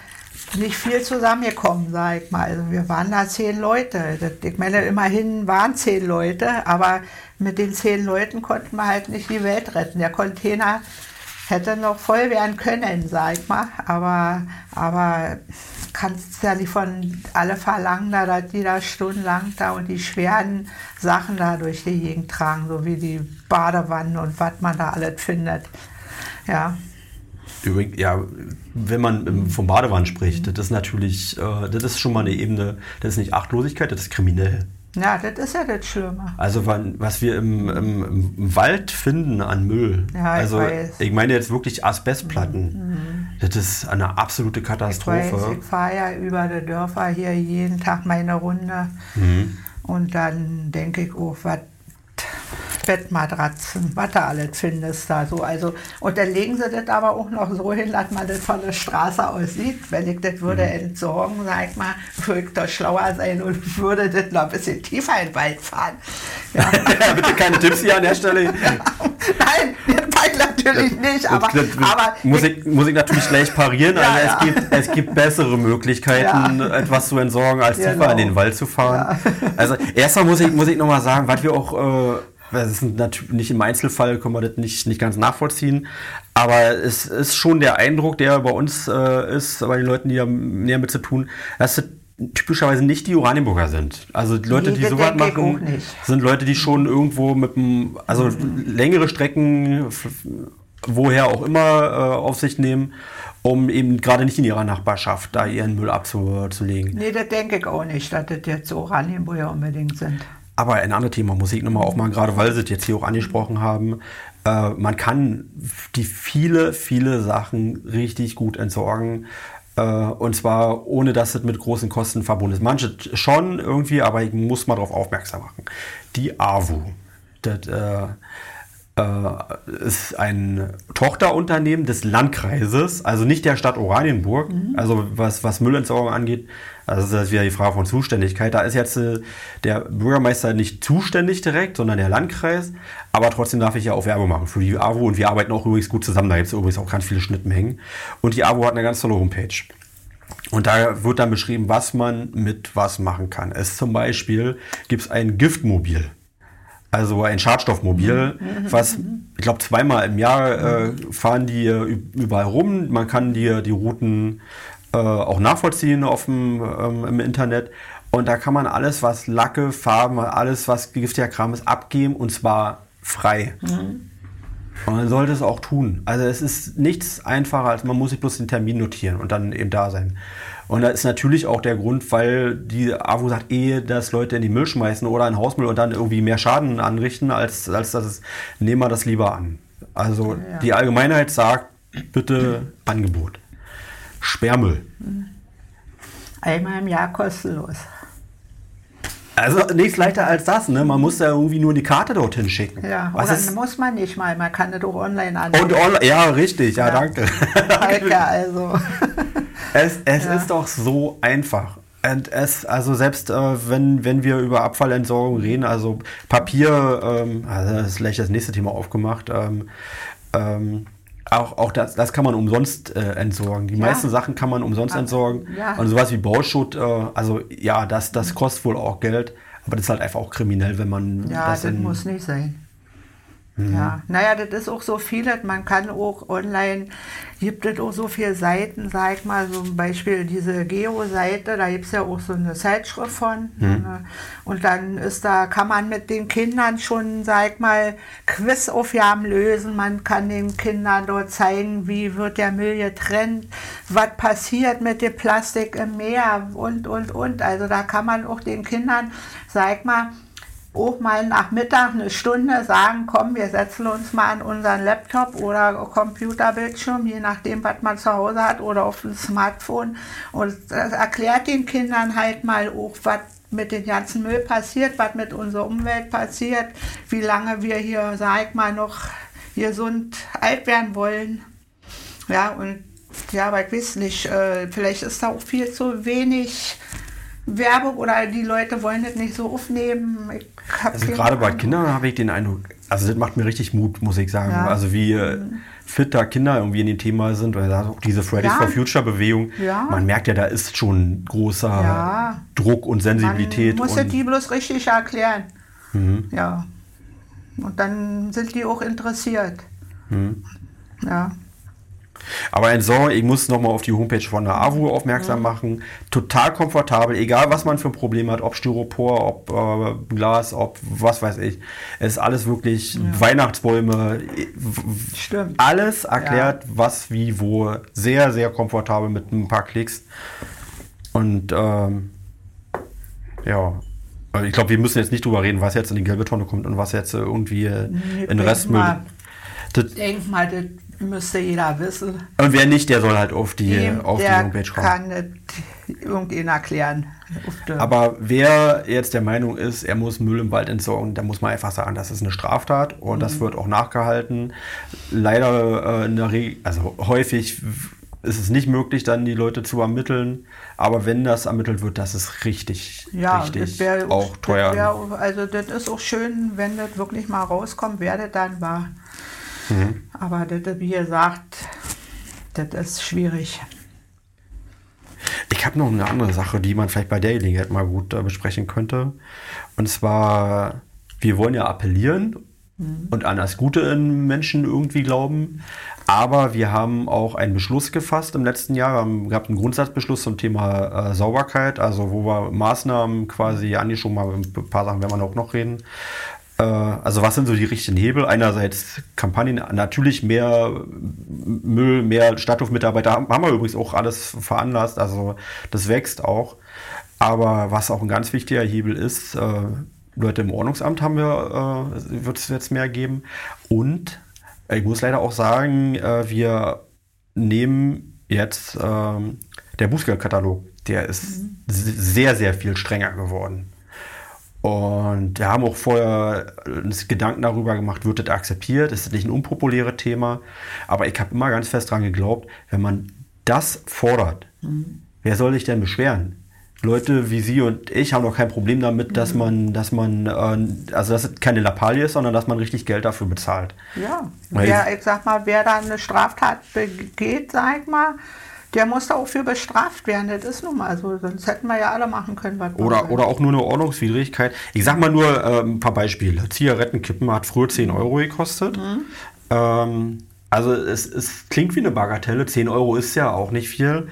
nicht viel zusammengekommen, sag ich mal. Also wir waren da zehn Leute. Ich meine, immerhin waren zehn Leute, aber mit den zehn Leuten konnten wir halt nicht die Welt retten. Der Container hätte noch voll werden können, sag ich mal. Aber, aber kannst ja nicht von alle verlangen, da, dass die da stundenlang da und die schweren Sachen da durch die Gegend tragen, so wie die Badewannen und was man da alles findet. Ja. Übrigens, ja, wenn man ähm, vom Badewanne spricht, das ist natürlich, äh, das ist schon mal eine Ebene, das ist nicht Achtlosigkeit, das ist kriminell. Ja, das ist ja das Schlimme. Also was wir im, im, im Wald finden an Müll, Ja, ich also weiß. ich meine jetzt wirklich Asbestplatten, das ist eine absolute Ich Katastrophe. ich fahre ja über die Dörfer hier jeden Tag meine Runde. Mhm. Und dann denke ich, oh, was Bettmatratzen, was da alles findest da so. Also, und dann legen sie das aber auch noch so hin, dass man das von der Straße aus sieht. Wenn ich das würde Mhm. entsorgen, sag ich mal, würde ich doch schlauer sein und würde das noch ein bisschen tiefer in den Wald fahren. Ja. Bitte keine Tipps hier an der Stelle. Nein, den Wald natürlich nicht, aber, Das- das aber muss, ich, muss ich natürlich gleich parieren. Ja, also es, ja. Gibt, es gibt bessere Möglichkeiten, Ja. etwas zu entsorgen, als tiefer Genau. in den Wald zu fahren. Also erstmal muss ich, muss ich nochmal sagen, was wir auch, äh, das ist natürlich nicht im Einzelfall, können wir das nicht, nicht ganz nachvollziehen. Aber es ist schon der Eindruck, der bei uns äh, ist, bei den Leuten, die da näher mit zu tun, dass das typischerweise nicht die Oranienburger sind. Also die Leute, Nee, die sowas machen, sind Leute, die schon irgendwo mit dem, also längere Strecken, woher auch immer, äh, auf sich nehmen, um eben gerade nicht in ihrer Nachbarschaft da ihren Müll abzulegen. nee, das denke ich auch nicht, dass das jetzt Oranienburger unbedingt sind. Aber ein anderes Thema, Musik nochmal aufmachen, gerade weil Sie es jetzt hier auch angesprochen haben. Äh, man kann die viele, viele Sachen richtig gut entsorgen. Äh, und zwar ohne, dass es mit großen Kosten verbunden ist. Manche schon irgendwie, aber ich muss mal darauf aufmerksam machen. Die AWU. Das, äh, ist ein Tochterunternehmen des Landkreises, also nicht der Stadt Oranienburg, also was, was Müllentsorgung angeht. Also das ist wieder die Frage von Zuständigkeit. Da ist jetzt äh, der Bürgermeister nicht zuständig direkt, sondern der Landkreis. Aber trotzdem darf ich ja auch Werbung machen für die AWO und wir arbeiten auch übrigens gut zusammen. Da gibt es übrigens auch ganz viele Schnittmengen. Und die AWO hat eine ganz tolle Homepage. Und da wird dann beschrieben, was man mit was machen kann. Es zum Beispiel gibt es ein Giftmobil. Also ein Schadstoffmobil, was ich glaube zweimal im Jahr äh, fahren die äh, überall rum. Man kann die, die Routen äh, auch nachvollziehen auf dem, ähm, im Internet. Und da kann man alles, was Lacke, Farben, alles, was giftiger Kram ist, abgeben und zwar frei. Und man sollte es auch tun. Also es ist nichts einfacher, als man muss sich bloß den Termin notieren und dann eben da sein. Und da ist natürlich auch der Grund, weil die AWO sagt, ehe dass Leute in die Müll schmeißen oder in Hausmüll und dann irgendwie mehr Schaden anrichten, als, als dass es, nehmen wir das lieber an. Also Ja. die Allgemeinheit sagt, bitte Angebot. Sperrmüll. Einmal im Jahr kostenlos. Also nichts leichter als das, ne? Man muss ja irgendwie nur die Karte dorthin schicken. Ja, Was ist, muss man nicht mal, man kann das auch online und anmelden. online, ja, richtig, ja, Ja. danke. Heike, also. Es, es Ja. ist doch so einfach. Und es, also selbst äh, wenn, wenn wir über Abfallentsorgung reden, also Papier, ähm, also das ist gleich das nächste Thema aufgemacht, ähm, ähm, auch, auch das, das kann man umsonst äh, entsorgen. Die Ja. meisten Sachen kann man umsonst Ah, entsorgen. ja. Und sowas wie Bauschutt, äh, also ja, das, das kostet wohl auch Geld, aber das ist halt einfach auch kriminell, wenn man Ja, das das in, muss nicht sein. Mhm. Ja, naja, das ist auch so vieles. Man kann auch online, gibt es auch so viele Seiten, sag ich mal, zum Beispiel diese Geo-Seite, da gibt es ja auch so eine Zeitschrift von. Mhm. Ne? Und dann ist da, kann man mit den Kindern schon, sag ich mal, Quizaufgaben lösen. Man kann den Kindern dort zeigen, wie wird der Müll getrennt, was passiert mit dem Plastik im Meer und, und, und. Also da kann man auch den Kindern, sag ich mal, auch mal nach Mittag eine Stunde sagen, komm, wir setzen uns mal an unseren Laptop oder Computerbildschirm, je nachdem, was man zu Hause hat oder auf dem Smartphone und das erklärt den Kindern halt mal auch, was mit dem ganzen Müll passiert, was mit unserer Umwelt passiert, wie lange wir hier, sag ich mal, noch gesund alt werden wollen. Ja, und ja, aber ich weiß nicht, äh, vielleicht ist da auch viel zu wenig Werbung oder die Leute wollen das nicht so aufnehmen. Ich Also gerade bei. Kindern habe ich den Eindruck, also das macht mir richtig Mut, muss ich sagen. Ja. Also wie äh, fit da Kinder irgendwie in dem Thema sind, oder auch diese Fridays Ja. for Future Bewegung. Ja. Man merkt ja, da ist schon großer. Druck und Sensibilität. Man muss und, Mhm. die bloß richtig erklären. Ja. Und dann sind die auch interessiert. Mhm. Ja. Aber Entsorgung, ich muss nochmal auf die Homepage von der AWO aufmerksam machen. Total komfortabel, egal was man für ein Problem hat, ob Styropor, ob äh, Glas, ob was weiß ich. Es ist alles wirklich Weihnachtsbäume, w- w- Stimmt. alles erklärt, was, wie, wo. Sehr, sehr komfortabel mit ein paar Klicks. Und ähm, ja, Also ich glaube, wir müssen jetzt nicht drüber reden, was jetzt in die gelbe Tonne kommt und was jetzt äh, irgendwie äh, in den denk Restmüll. mal. Das, Mal, müsste jeder wissen. und wer nicht, der soll halt auf die, Dem, auf die Homepage kommen. kann das irgendjemand erklären. Aber wer jetzt der Meinung ist, er muss Müll im Wald entsorgen, da muss man einfach sagen, das ist eine Straftat und Mhm. das wird auch nachgehalten. Leider äh, in der Regel, also häufig ist es nicht möglich, dann die Leute zu ermitteln. Aber wenn das ermittelt wird, das ist richtig, ja, richtig das wär, auch teuer. Das wär, also das ist auch schön, wenn das wirklich mal rauskommt, wer das dann war. Mhm. Aber das, wie gesagt, das ist schwierig. Ich habe noch eine andere Sache, die man vielleicht bei der Gelegenheit mal gut äh, besprechen könnte. Und zwar, wir wollen ja appellieren und an das Gute in Menschen irgendwie glauben. Aber wir haben auch einen Beschluss gefasst im letzten Jahr. Wir haben gehabt einen Grundsatzbeschluss zum Thema äh, Sauberkeit, also wo wir Maßnahmen quasi angeschoben haben. Ein paar Sachen werden wir auch noch reden. Äh, also was sind so die richtigen Hebel? Einerseits Kampagnen, natürlich mehr Müll, mehr Stadthofmitarbeiter haben wir übrigens auch alles veranlasst, also das wächst auch. Aber was auch ein ganz wichtiger Hebel ist, äh, Leute im Ordnungsamt haben wir, äh, wird es jetzt mehr geben. Und ich muss leider auch sagen, wir nehmen jetzt ähm, der Bußgeldkatalog, der ist s- sehr, sehr viel strenger geworden. Und wir haben auch vorher uns Gedanken darüber gemacht, wird das akzeptiert? Ist das nicht ein unpopuläres Thema? Aber ich habe immer ganz fest daran geglaubt, wenn man das fordert, wer soll sich denn beschweren? Leute wie Sie und ich haben doch kein Problem damit, dass man, dass man, äh, also dass es keine Lappalie ist, sondern dass man richtig Geld dafür bezahlt. Ja, wer, ich sag mal, wer da eine Straftat begeht, sag ich mal, der muss da auch für bestraft werden. Das ist nun mal so. Sonst hätten wir ja alle machen können, was Oder, oder auch nur eine Ordnungswidrigkeit. Ich sag mal nur äh, ein paar Beispiele. Zigarettenkippen hat früher 10 Euro gekostet. Ähm, also es, es klingt wie eine Bagatelle. 10 Euro ist ja auch nicht viel.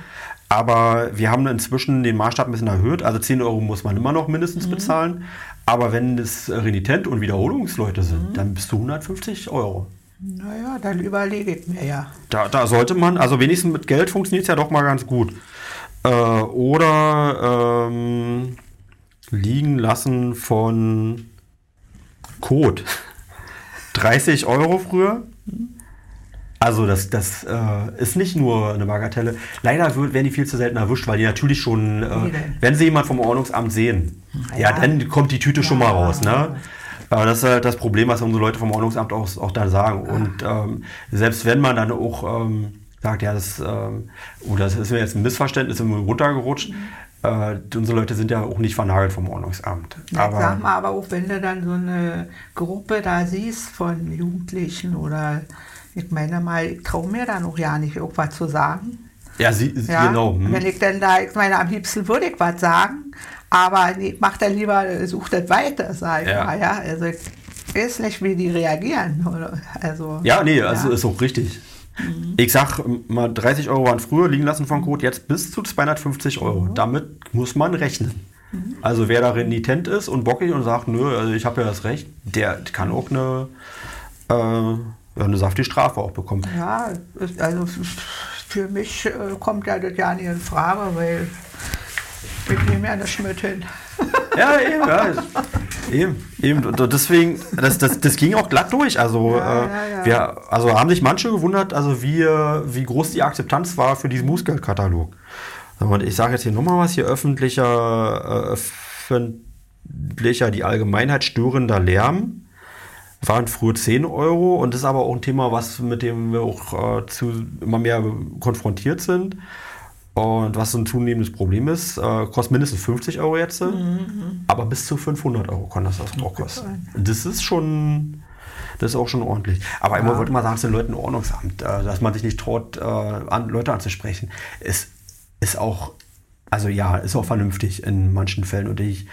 Aber wir haben inzwischen den Maßstab ein bisschen erhöht. Also 10 Euro muss man immer noch mindestens bezahlen. Aber wenn es Renitent und Wiederholungsleute sind, dann bist du 150 Euro. Naja, dann überlege ich mir ja. Da, da sollte man, also wenigstens mit Geld funktioniert es ja doch mal ganz gut. Äh, oder ähm, liegen lassen von Code. 30 Euro früher. Also das, das äh, ist nicht nur eine Bagatelle. Leider wird, werden die viel zu selten erwischt, weil die natürlich schon, äh, wenn sie jemand vom Ordnungsamt sehen, ja, ja dann kommt die Tüte ja. schon mal raus. Ne? Aber das ist halt das Problem, was unsere Leute vom Ordnungsamt auch, auch da sagen. Und ähm, selbst wenn man dann auch ähm, sagt, ja, das, ähm, oh, das ist mir jetzt ein Missverständnis, runtergerutscht, mhm. Äh, unsere Leute sind ja auch nicht vernagelt vom Ordnungsamt. Ja, aber, sag mal, aber auch wenn du dann so eine Gruppe da siehst von Jugendlichen oder ich meine mal, ich traue mir da noch ja nicht irgendwas zu sagen. Ja, sie, ja, genau. Hm. Wenn ich dann da, ich meine, am liebsten würde ich was sagen, aber nee, mach dann lieber, such das weiter, sag ich ja. mal. Ja, also ich weiß nicht, wie die reagieren. Oder, also, ja, nee, also ist auch richtig. Mhm. Ich sag mal, 30 Euro waren früher liegen lassen von Code, jetzt bis zu 250 Euro. Mhm. Damit muss man rechnen. Mhm. Also wer da renitent ist und bockig und sagt, nö, also ich habe ja das Recht, der kann auch eine, äh, eine saftige Strafe auch bekommen. Ja, also für mich äh, kommt ja das ja nicht in Frage, weil ich ja nicht mit hin. Ja, eben, ja. Eben, eben. Und deswegen, das, das, das ging auch glatt durch. Also, ja, äh, ja, Wir, also haben sich manche gewundert, also wie, wie groß die Akzeptanz war für diesen Bußgeldkatalog. Und ich sage jetzt hier nochmal was, hier öffentlicher, äh, öffentlicher, die Allgemeinheit störender Lärm waren früher 10 Euro und das ist aber auch ein Thema, was mit dem wir auch äh, zu, immer mehr konfrontiert sind. Und was so ein zunehmendes Problem ist, äh, kostet mindestens 50 Euro jetzt, mhm. aber bis zu 500 Euro kann das auch kosten. Das ist schon, das ist auch schon ordentlich. Aber ja. immer wollte man sagen, es sind Leute ein Ordnungsamt, äh, dass man sich nicht traut, äh, an, Leute anzusprechen. Es ist auch, also ja, ist auch vernünftig in manchen Fällen. Und ich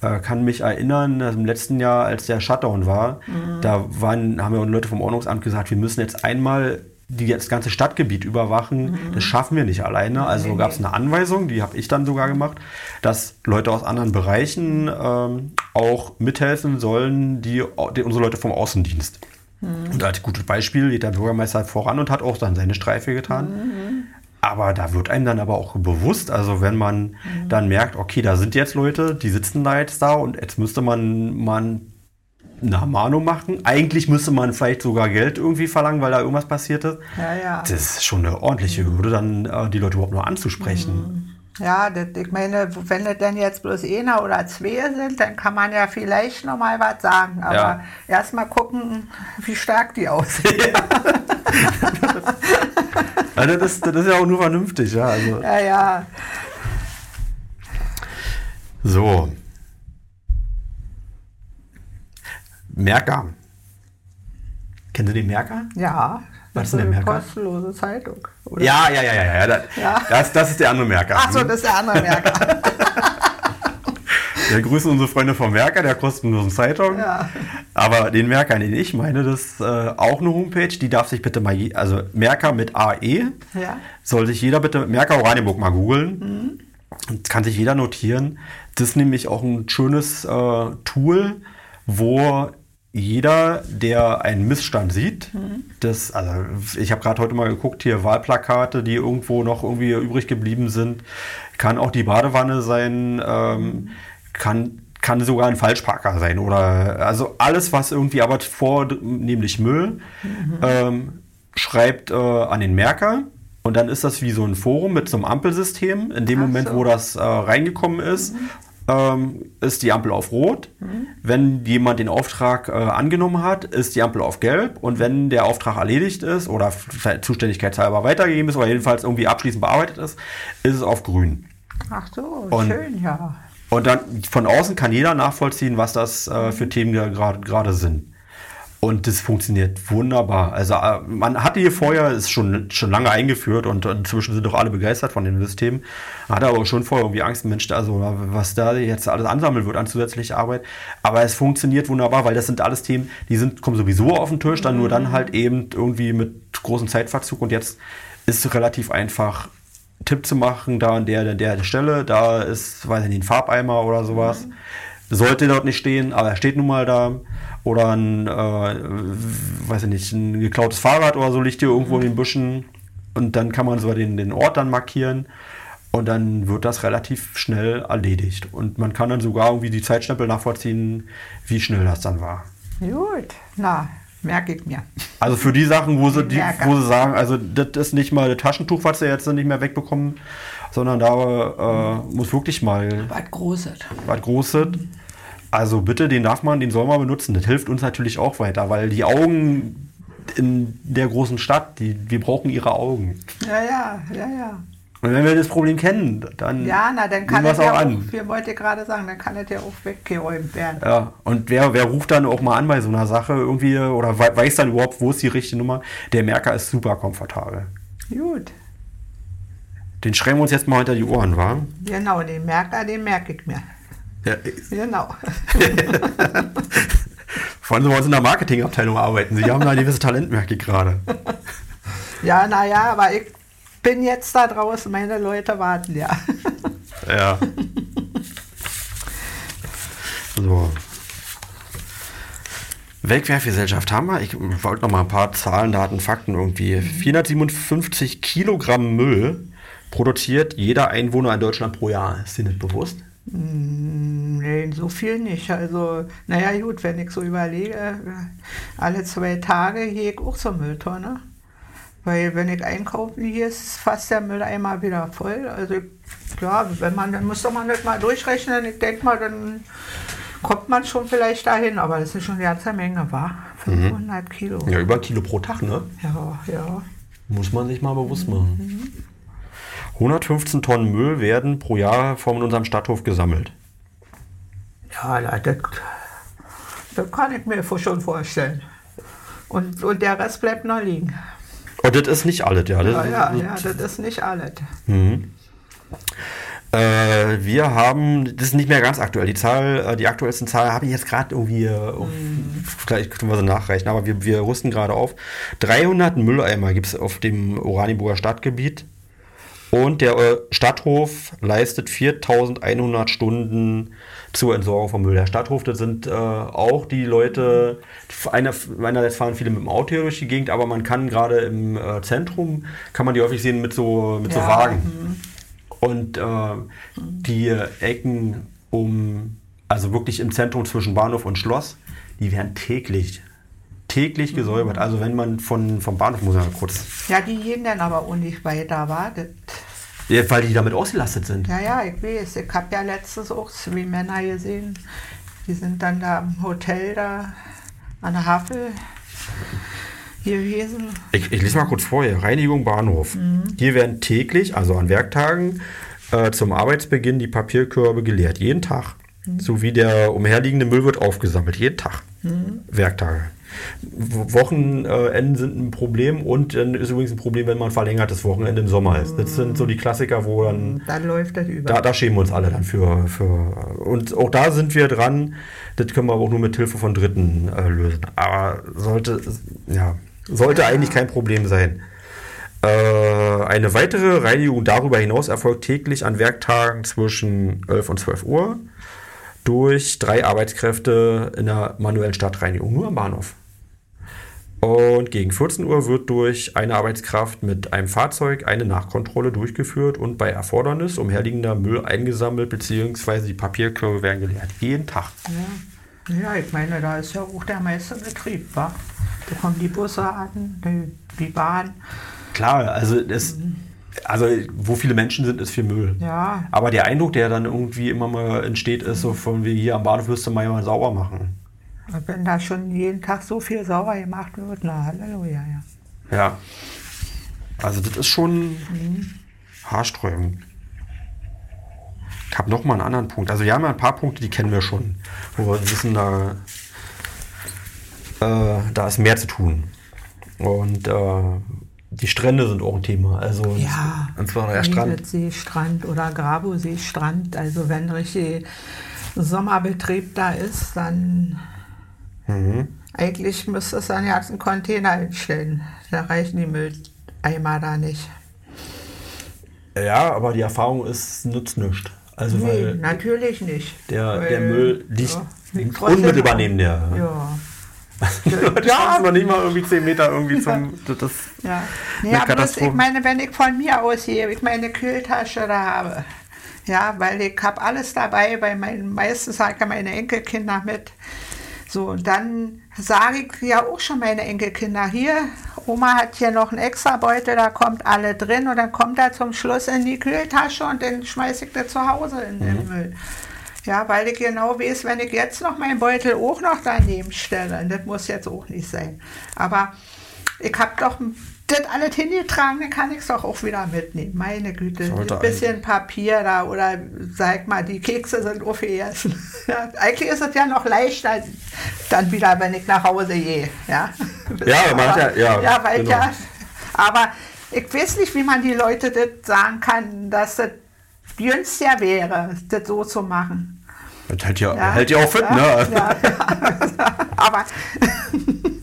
äh, kann mich erinnern, im letzten Jahr, als der Shutdown war, mhm. da waren, haben ja Leute vom Ordnungsamt gesagt, wir müssen jetzt einmal die das ganze Stadtgebiet überwachen, mhm. das schaffen wir nicht alleine. Also nee, gab es eine Anweisung, die habe ich dann sogar gemacht, dass Leute aus anderen Bereichen ähm, auch mithelfen sollen, die, die, unsere Leute vom Außendienst. Mhm. Und als gutes Beispiel geht der Bürgermeister voran und hat auch dann seine Streife getan. Mhm. Aber da wird einem dann aber auch bewusst, also wenn man mhm. dann merkt, okay, da sind jetzt Leute, die sitzen da jetzt da und jetzt müsste man, man eine Mahnung machen. Eigentlich müsste man vielleicht sogar Geld irgendwie verlangen, weil da irgendwas passiert ist. Ja, ja. Das ist schon eine ordentliche Hürde, dann äh, die Leute überhaupt nur anzusprechen. Mhm. Ja, das, ich meine, wenn das denn jetzt bloß einer oder zwei sind, dann kann man ja vielleicht noch mal was sagen. Aber ja. erst mal gucken, wie stark die aussehen. also das, das ist ja auch nur vernünftig, ja. Also. Ja, ja. So, Merker. Kennen Sie den Merker? Ja. Was ist denn der Merker? Kostenlose Zeitung. Oder? Ja, ja, ja, ja. ja. Das, ja. Das, das ist der andere Merker. Ach so, das ist der andere Merker. Wir grüßen unsere Freunde vom Merker, der kostenlosen Zeitung. Ja. Aber den Merker, den ich meine, das ist äh, auch eine Homepage, die darf sich bitte mal, also Merker mit AE, ja. soll sich jeder bitte, Merker Oranienburg mal googeln. Mhm. Kann sich jeder notieren. Das ist nämlich auch ein schönes äh, Tool, wo jeder, der einen Missstand sieht, mhm. das, also ich habe gerade heute mal geguckt, hier Wahlplakate, die irgendwo noch irgendwie übrig geblieben sind, kann auch die Badewanne sein, ähm, kann, kann sogar ein Falschparker sein oder also alles, was irgendwie aber vor, nämlich Müll, mhm. ähm, schreibt äh, an den Merker. Und dann ist das wie so ein Forum mit so einem Ampelsystem. In dem Ach Moment, so. wo das äh, reingekommen ist, mhm ähm, ist die Ampel auf Rot. Mhm. Wenn jemand den Auftrag äh, angenommen hat, ist die Ampel auf Gelb. Und wenn der Auftrag erledigt ist oder zuständigkeitshalber weitergegeben ist oder jedenfalls irgendwie abschließend bearbeitet ist, ist es auf Grün. Ach so, und, schön, ja. Und dann von außen kann jeder nachvollziehen, was das äh, für Themen gerade sind. Und das funktioniert wunderbar. Also äh, man hatte hier vorher, ist schon, schon lange eingeführt und inzwischen sind doch alle begeistert von dem System. Man hatte aber schon vorher irgendwie Angst, Mensch, also was da jetzt alles ansammeln wird an zusätzlicher Arbeit. Aber es funktioniert wunderbar, weil das sind alles Themen, die sind, kommen sowieso auf den Tisch, dann nur dann halt eben irgendwie mit großem Zeitverzug. Und jetzt ist es relativ einfach, Tipp zu machen, da an der, der, der Stelle, da ist, weiß ich nicht, ein Farbeimer oder sowas. Mhm. Sollte dort nicht stehen, aber er steht nun mal da oder ein, äh, weiß ich nicht, ein geklautes Fahrrad oder so liegt hier irgendwo mhm. in den Büschen und dann kann man so den, den Ort dann markieren und dann wird das relativ schnell erledigt und man kann dann sogar irgendwie die Zeitstempel nachvollziehen, wie schnell das dann war. Gut, na, merke ich mir. Also für die Sachen, wo sie, die, wo sie sagen, also das ist nicht mal das Taschentuch, was sie jetzt nicht mehr wegbekommen, sondern da äh, muss wirklich mal Was Großes. was Großes. Also bitte, den darf man, den soll man benutzen. Das hilft uns natürlich auch weiter, weil die Augen in der großen Stadt, die, wir brauchen ihre Augen. Ja, ja, ja, ja. Und wenn wir das Problem kennen, dann Ja, na, dann kann es ja auch an. wir wollten gerade sagen, dann kann es ja auch weggeräumt werden. Ja, und wer, wer ruft dann auch mal an bei so einer Sache irgendwie oder wei- weiß dann überhaupt, wo ist die richtige Nummer? Der Merker ist super komfortabel. Gut. Den schreiben wir uns jetzt mal hinter die Ohren, wa? Genau, den Merker, den merke ich mir. Ja, Genau. vor allem, wir uns in der Marketingabteilung arbeiten. Sie haben da ein gewisses Talent, merke ich gerade. Ja, naja, aber ich bin jetzt da draußen, meine Leute warten ja. Ja. So. Wegwerfgesellschaft haben wir. Ich wollte noch mal ein paar Zahlen, Daten, Fakten irgendwie. 457 Kilogramm Müll produziert jeder Einwohner in Deutschland pro Jahr. Ist dir nicht bewusst? Nee, so viel nicht. Also, naja, gut, wenn ich so überlege, alle zwei Tage gehe ich auch zur Mülltonne. Weil wenn ich einkaufen gehe, ist fast der Mülleimer wieder voll. Also, ja, wenn man, dann muss doch man das mal durchrechnen. Ich denke mal, dann kommt man schon vielleicht dahin. Aber das ist schon eine ganze Menge, war 500 Kilo. Ja, über ein Kilo pro Tag, ne? Ja, ja. Muss man sich mal bewusst machen. 115 Tonnen Müll werden pro Jahr von unserem Stadthof gesammelt. Ja, das, das kann ich mir schon vorstellen. Und, und der Rest bleibt noch liegen. Und das ist nicht alles, ja. Das, Ja, ja, ja, das ist nicht alles. Äh, wir haben, das ist nicht mehr ganz aktuell, die Zahl, äh, die aktuellsten Zahl habe ich jetzt gerade irgendwie, äh, auf, vielleicht können wir sie nachreichen, aber wir, wir rüsten gerade auf. 300 Mülleimer gibt es auf dem Oranienburger Stadtgebiet und der äh, Stadthof leistet 4100 Stunden zur Entsorgung von Müll. Der Stadthof, das sind äh, auch die Leute, einer, einerseits fahren viele mit dem Auto hier durch die Gegend, aber man kann gerade im äh, Zentrum, kann man die häufig sehen mit so, mit so Ja, Wagen. Und äh, die Ecken um, also wirklich im Zentrum zwischen Bahnhof und Schloss, die werden täglich, täglich gesäubert. Also wenn man von, vom Bahnhof, muss mal kurz, Ja, die gehen dann aber auch nicht weiter, wartet. ja, weil die damit ausgelastet sind. Ja, ja, ich weiß. Ich habe ja letztens auch zwei Männer gesehen. Die sind dann da im Hotel da an der Havel gewesen. Ich, ich lese mal kurz vor hier. Reinigung Bahnhof. Hier werden täglich, also an Werktagen, äh, zum Arbeitsbeginn die Papierkörbe geleert. Jeden Tag. Sowie der umherliegende Müll wird aufgesammelt. Jeden Tag. Werktage. Wochenenden sind ein Problem und dann ist übrigens ein Problem, wenn man verlängertes Wochenende im Sommer ist. Das sind so die Klassiker, wo dann Dann läuft das über. da, da schämen wir uns alle dann für, für. Und auch da sind wir dran. Das können wir aber auch nur mit Hilfe von Dritten äh, lösen. Aber sollte, ja, sollte eigentlich kein Problem sein. Äh, eine weitere Reinigung darüber hinaus erfolgt täglich an Werktagen zwischen 11 und 12 Uhr durch drei Arbeitskräfte in der manuellen Stadtreinigung, nur am Bahnhof. Und gegen 14 Uhr wird durch eine Arbeitskraft mit einem Fahrzeug eine Nachkontrolle durchgeführt und bei Erfordernis umherliegender Müll eingesammelt bzw. die Papierkörbe werden geleert. Jeden Tag. Ja. ja, ich meine, da ist ja auch der meiste Betrieb, wa? Da kommen die Busse an, die, die Bahn. Klar, also, das, also wo viele Menschen sind, ist viel Müll. Ja, Aber der Eindruck, der dann irgendwie immer mal entsteht, ist so von wie hier am Bahnhof müsste man ja mal sauber machen. Und wenn da schon jeden Tag so viel sauber gemacht wird, na Halleluja, ja. Ja. Also das ist schon haarsträubend. Ich habe noch mal einen anderen Punkt. Also wir haben ja ein paar Punkte, die kennen wir schon. Wo wir wissen, da, äh, da ist mehr zu tun. Und äh, die Strände sind auch ein Thema. Also Ja, und zwar der Strand. Seestrand oder Grabo-Seestrand. Also wenn richtig Sommerbetrieb da ist, dann Mhm. eigentlich müsste es dann jetzt einen Container hinstellen. Da reichen die Mülleimer da nicht. Ja, aber die Erfahrung ist, nutzt nichts. Also Nee, weil natürlich nicht. der, der Müll liegt ja, liegt unmittelbar neben der. Ja. Leute Ja. noch nicht mal irgendwie 10 Meter irgendwie zum. Das, das, Ja, ja bloß, Katastrophe. ich meine, wenn ich von mir aus hier, ich meine Kühltasche da habe, ja, weil ich habe alles dabei, weil mein, meistens habe ich meine Enkelkinder mit, so, und dann sage ich ja auch schon meine Enkelkinder, hier, Oma hat hier noch einen extra Beutel, da kommt alle drin und dann kommt er zum Schluss in die Kühltasche und dann schmeiße ich das zu Hause in den mhm. Müll. Ja, weil ich genau weiß, wenn ich jetzt noch meinen Beutel auch noch daneben stelle, das muss jetzt auch nicht sein. Aber ich habe doch das alles hingetragen, dann kann ich es doch auch wieder mitnehmen. Meine Güte, ein bisschen Papier da oder sag mal, die Kekse sind aufgegessen. ja, eigentlich ist es ja noch leichter dann wieder, wenn ich nach Hause gehe. Ja, ja, man hat ja, ja, ja, weil genau. ja, aber ich weiß nicht, wie man die Leute das sagen kann, dass das günstiger wäre, das so zu machen. Das hält ja, ja, hält ja auch fit, ja, ne? Ja, aber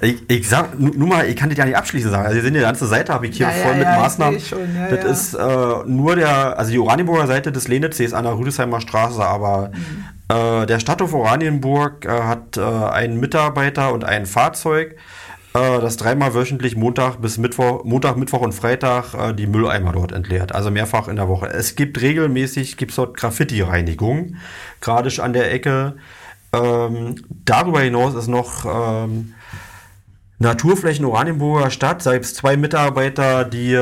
ich, ich sag nur mal, ich kann das ja nicht abschließend sagen. Also, Sie sehen, die ganze Seite habe ich hier ja, voll ja, mit Maßnahmen. Schon, das ist äh, nur der, also die Oranienburger Seite des Lenitzsees an der Rüdesheimer Straße, aber mhm. äh, der Stadthof Oranienburg äh, hat äh, einen Mitarbeiter und ein Fahrzeug, äh, das dreimal wöchentlich Montag bis Mittwoch, Montag, Mittwoch und Freitag äh, die Mülleimer dort entleert. Also mehrfach in der Woche. Es gibt regelmäßig gibt's dort Graffiti-Reinigung, gerade an der Ecke. Ähm, darüber hinaus ist noch ähm, Naturflächen Oranienburger Stadt, selbst zwei Mitarbeiter, die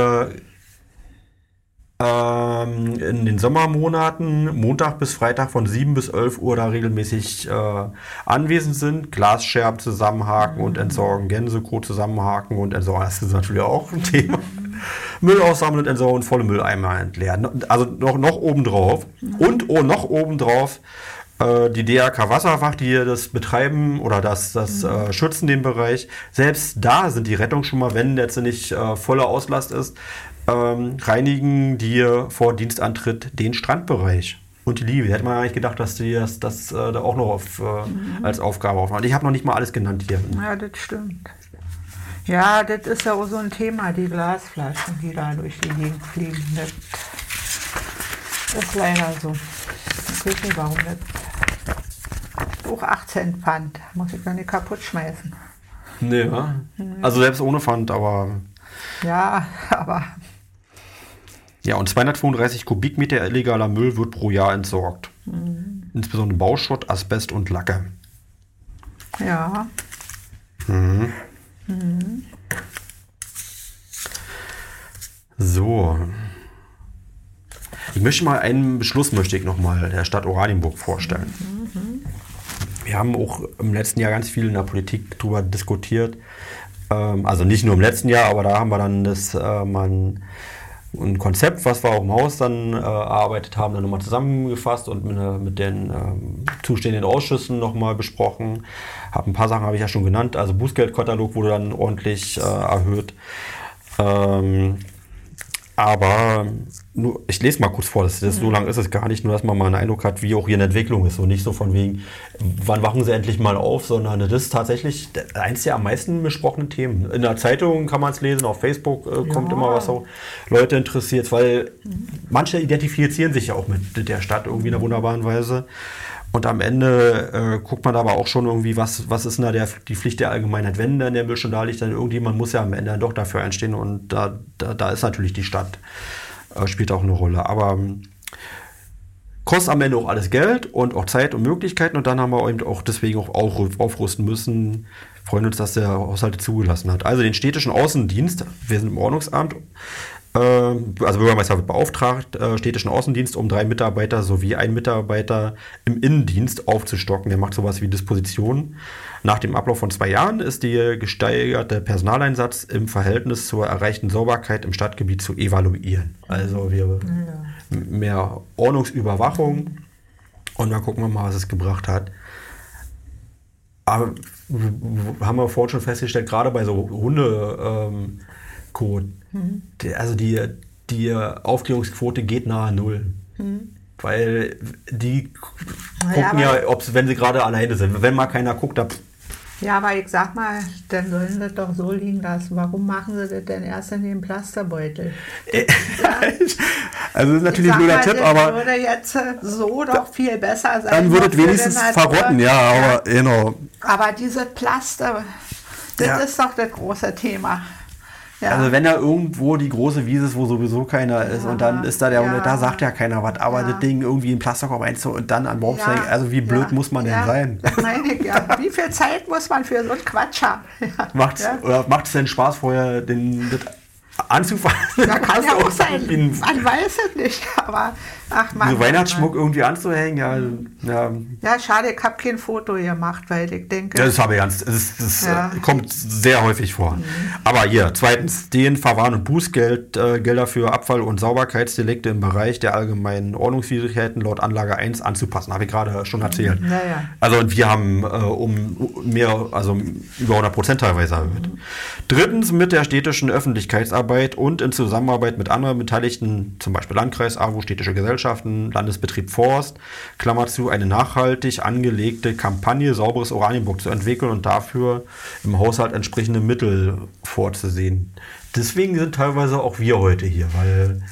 ähm, in den Sommermonaten Montag bis Freitag von 7 bis 11 Uhr da regelmäßig äh, anwesend sind. Glasscherben zusammenhaken und entsorgen, Gänsekot zusammenhaken und entsorgen. Das ist natürlich auch ein Thema. Müll aussammeln und entsorgen volle Mülleimer entleeren. Also noch, noch obendrauf. Und oh, noch obendrauf äh, die DRK Wasserwacht, die das betreiben oder das, das mhm. äh, schützen den Bereich, selbst da sind die Rettungen schon mal, wenn jetzt nicht äh, voller Auslast ist, ähm, reinigen die vor Dienstantritt den Strandbereich. Und die Liebe, hätte man eigentlich gedacht, dass die das, das äh, da auch noch auf, äh, mhm. als Aufgabe aufmachen. Ich habe noch nicht mal alles genannt hier. Ja, das stimmt. Ja, das ist ja auch so ein Thema, die Glasflaschen, die da durch die Gegend fliegen. Das ist leider so. Nicht, warum das auch 18 Pfand. Muss ich dann nicht kaputt schmeißen. Ja. Mhm. Also selbst ohne Pfand, aber. Ja, aber. Ja, und 235 Kubikmeter illegaler Müll wird pro Jahr entsorgt. Mhm. Insbesondere Bauschutt, Asbest und Lacke. Ja. Mhm. Mhm. So. Ich möchte mal einen Beschluss möchte ich noch mal der Stadt Oranienburg vorstellen. Mhm wir haben auch im letzten Jahr ganz viel in der Politik darüber diskutiert. Ähm, also nicht nur im letzten Jahr, aber da haben wir dann das äh, mal ein, Konzept, was wir auch im Haus dann äh, erarbeitet haben, dann nochmal zusammengefasst und mit, äh, den ähm, zustehenden Ausschüssen nochmal besprochen. Ein paar Sachen habe ich ja schon genannt. Also Bußgeldkatalog wurde dann ordentlich erhöht. Ähm, aber nur, ich lese mal kurz vor, das, das, so lang ist es gar nicht, nur dass man mal einen Eindruck hat, wie auch hier eine Entwicklung ist. Und nicht so von wegen, wann wachen sie endlich mal auf, sondern das ist tatsächlich eins der am meisten besprochenen Themen. In der Zeitung kann man es lesen, auf Facebook äh, kommt ja. immer was so Leute interessiert, weil manche identifizieren sich ja auch mit der Stadt irgendwie in einer wunderbaren Weise. Und am Ende äh, guckt man aber auch schon irgendwie, was, was ist denn da der, die Pflicht der Allgemeinheit, wenn dann der Müll schon da liegt, dann irgendjemand muss ja am Ende dann doch dafür einstehen und da, da, da ist natürlich die Stadt, äh, spielt auch eine Rolle. Aber ähm, kostet am Ende auch alles Geld und auch Zeit und Möglichkeiten und dann haben wir eben auch deswegen auch aufrüsten müssen. Freuen uns, dass der Haushalt zugelassen hat. Also den städtischen Außendienst, wir sind im Ordnungsamt, also Bürgermeister wird beauftragt, äh, städtischen Außendienst, um drei Mitarbeiter sowie einen Mitarbeiter im Innendienst aufzustocken. Der macht sowas wie Disposition. Nach dem Ablauf von zwei Jahren ist der gesteigerte Personaleinsatz im Verhältnis zur erreichten Sauberkeit im Stadtgebiet zu evaluieren. Also wir ja. mehr Ordnungsüberwachung und dann gucken wir mal, was es gebracht hat. Aber haben wir vorhin schon festgestellt, gerade bei so Hundekot, ähm, Mhm. Also die, die Aufklärungsquote geht nahe Null. Mhm. Weil die gucken ja, ja wenn sie gerade alleine sind. Wenn mal keiner guckt, dann. Ja, aber ich sag mal, dann sollen sie das doch so liegen lassen. Warum machen sie das denn erst in den Plasterbeutel? ja. Also das ist natürlich ein blöder Tipp, aber. würde jetzt so doch viel besser sein. Dann würde es wenigstens verrotten, ja, aber genau. Aber diese Plaster, das ja. ist doch das große Thema. Ja. Also wenn da irgendwo die große Wiese ist, wo sowieso keiner ist ja. und dann ist da der, ja. da sagt ja keiner was, aber das Ding irgendwie in Plastikkorb einzu und dann an Baum ja. also wie blöd muss man denn sein? Meine ich, ja. Wie viel Zeit muss man für so einen Quatsch haben? Macht es denn Spaß vorher, den, das anzufangen. Ja, kann ja auch sein. Man weiß es nicht, aber ach man. So Weihnachtsschmuck Mann. irgendwie anzuhängen, ja. Ja, ja schade, ich habe kein Foto gemacht, weil ich denke. Ja, das habe ich ernst. Das, das ja. Äh, kommt sehr häufig vor. Mhm. Aber hier, zweitens, den Verwarn- und Bußgelder äh, für Abfall- und Sauberkeitsdelikte im Bereich der allgemeinen Ordnungswidrigkeiten laut Anlage 1 anzupassen, habe ich gerade schon erzählt. Mhm. Ja, also und wir haben äh, um mehr, also über 100 Prozent teilweise erhöht. Mhm. Drittens mit der städtischen Öffentlichkeitsarbeit und in Zusammenarbeit mit anderen Beteiligten, zum Beispiel Landkreis, AWO, städtische Gesellschaften, Landesbetrieb Forst, Klammer zu, eine nachhaltig angelegte Kampagne Sauberes Oranienburg zu entwickeln und dafür im Haushalt entsprechende Mittel vorzusehen. Deswegen sind teilweise auch wir heute hier, weil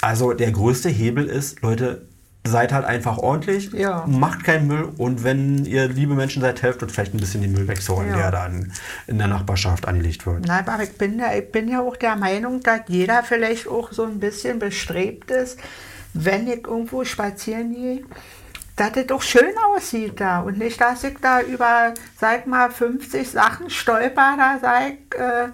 also der größte Hebel ist, Leute, seid halt einfach ordentlich, ja. macht keinen Müll und wenn ihr liebe Menschen seid, helft uns vielleicht ein bisschen den Müll wegzuholen, ja. der dann in der Nachbarschaft angelegt wird. Nein, aber ich bin, ja, ich bin ja auch der Meinung, dass jeder vielleicht auch so ein bisschen bestrebt ist, wenn ich irgendwo spazieren gehe, dass es doch schön aussieht da und nicht, dass ich da über, sag mal, 50 Sachen stolper, da sag äh,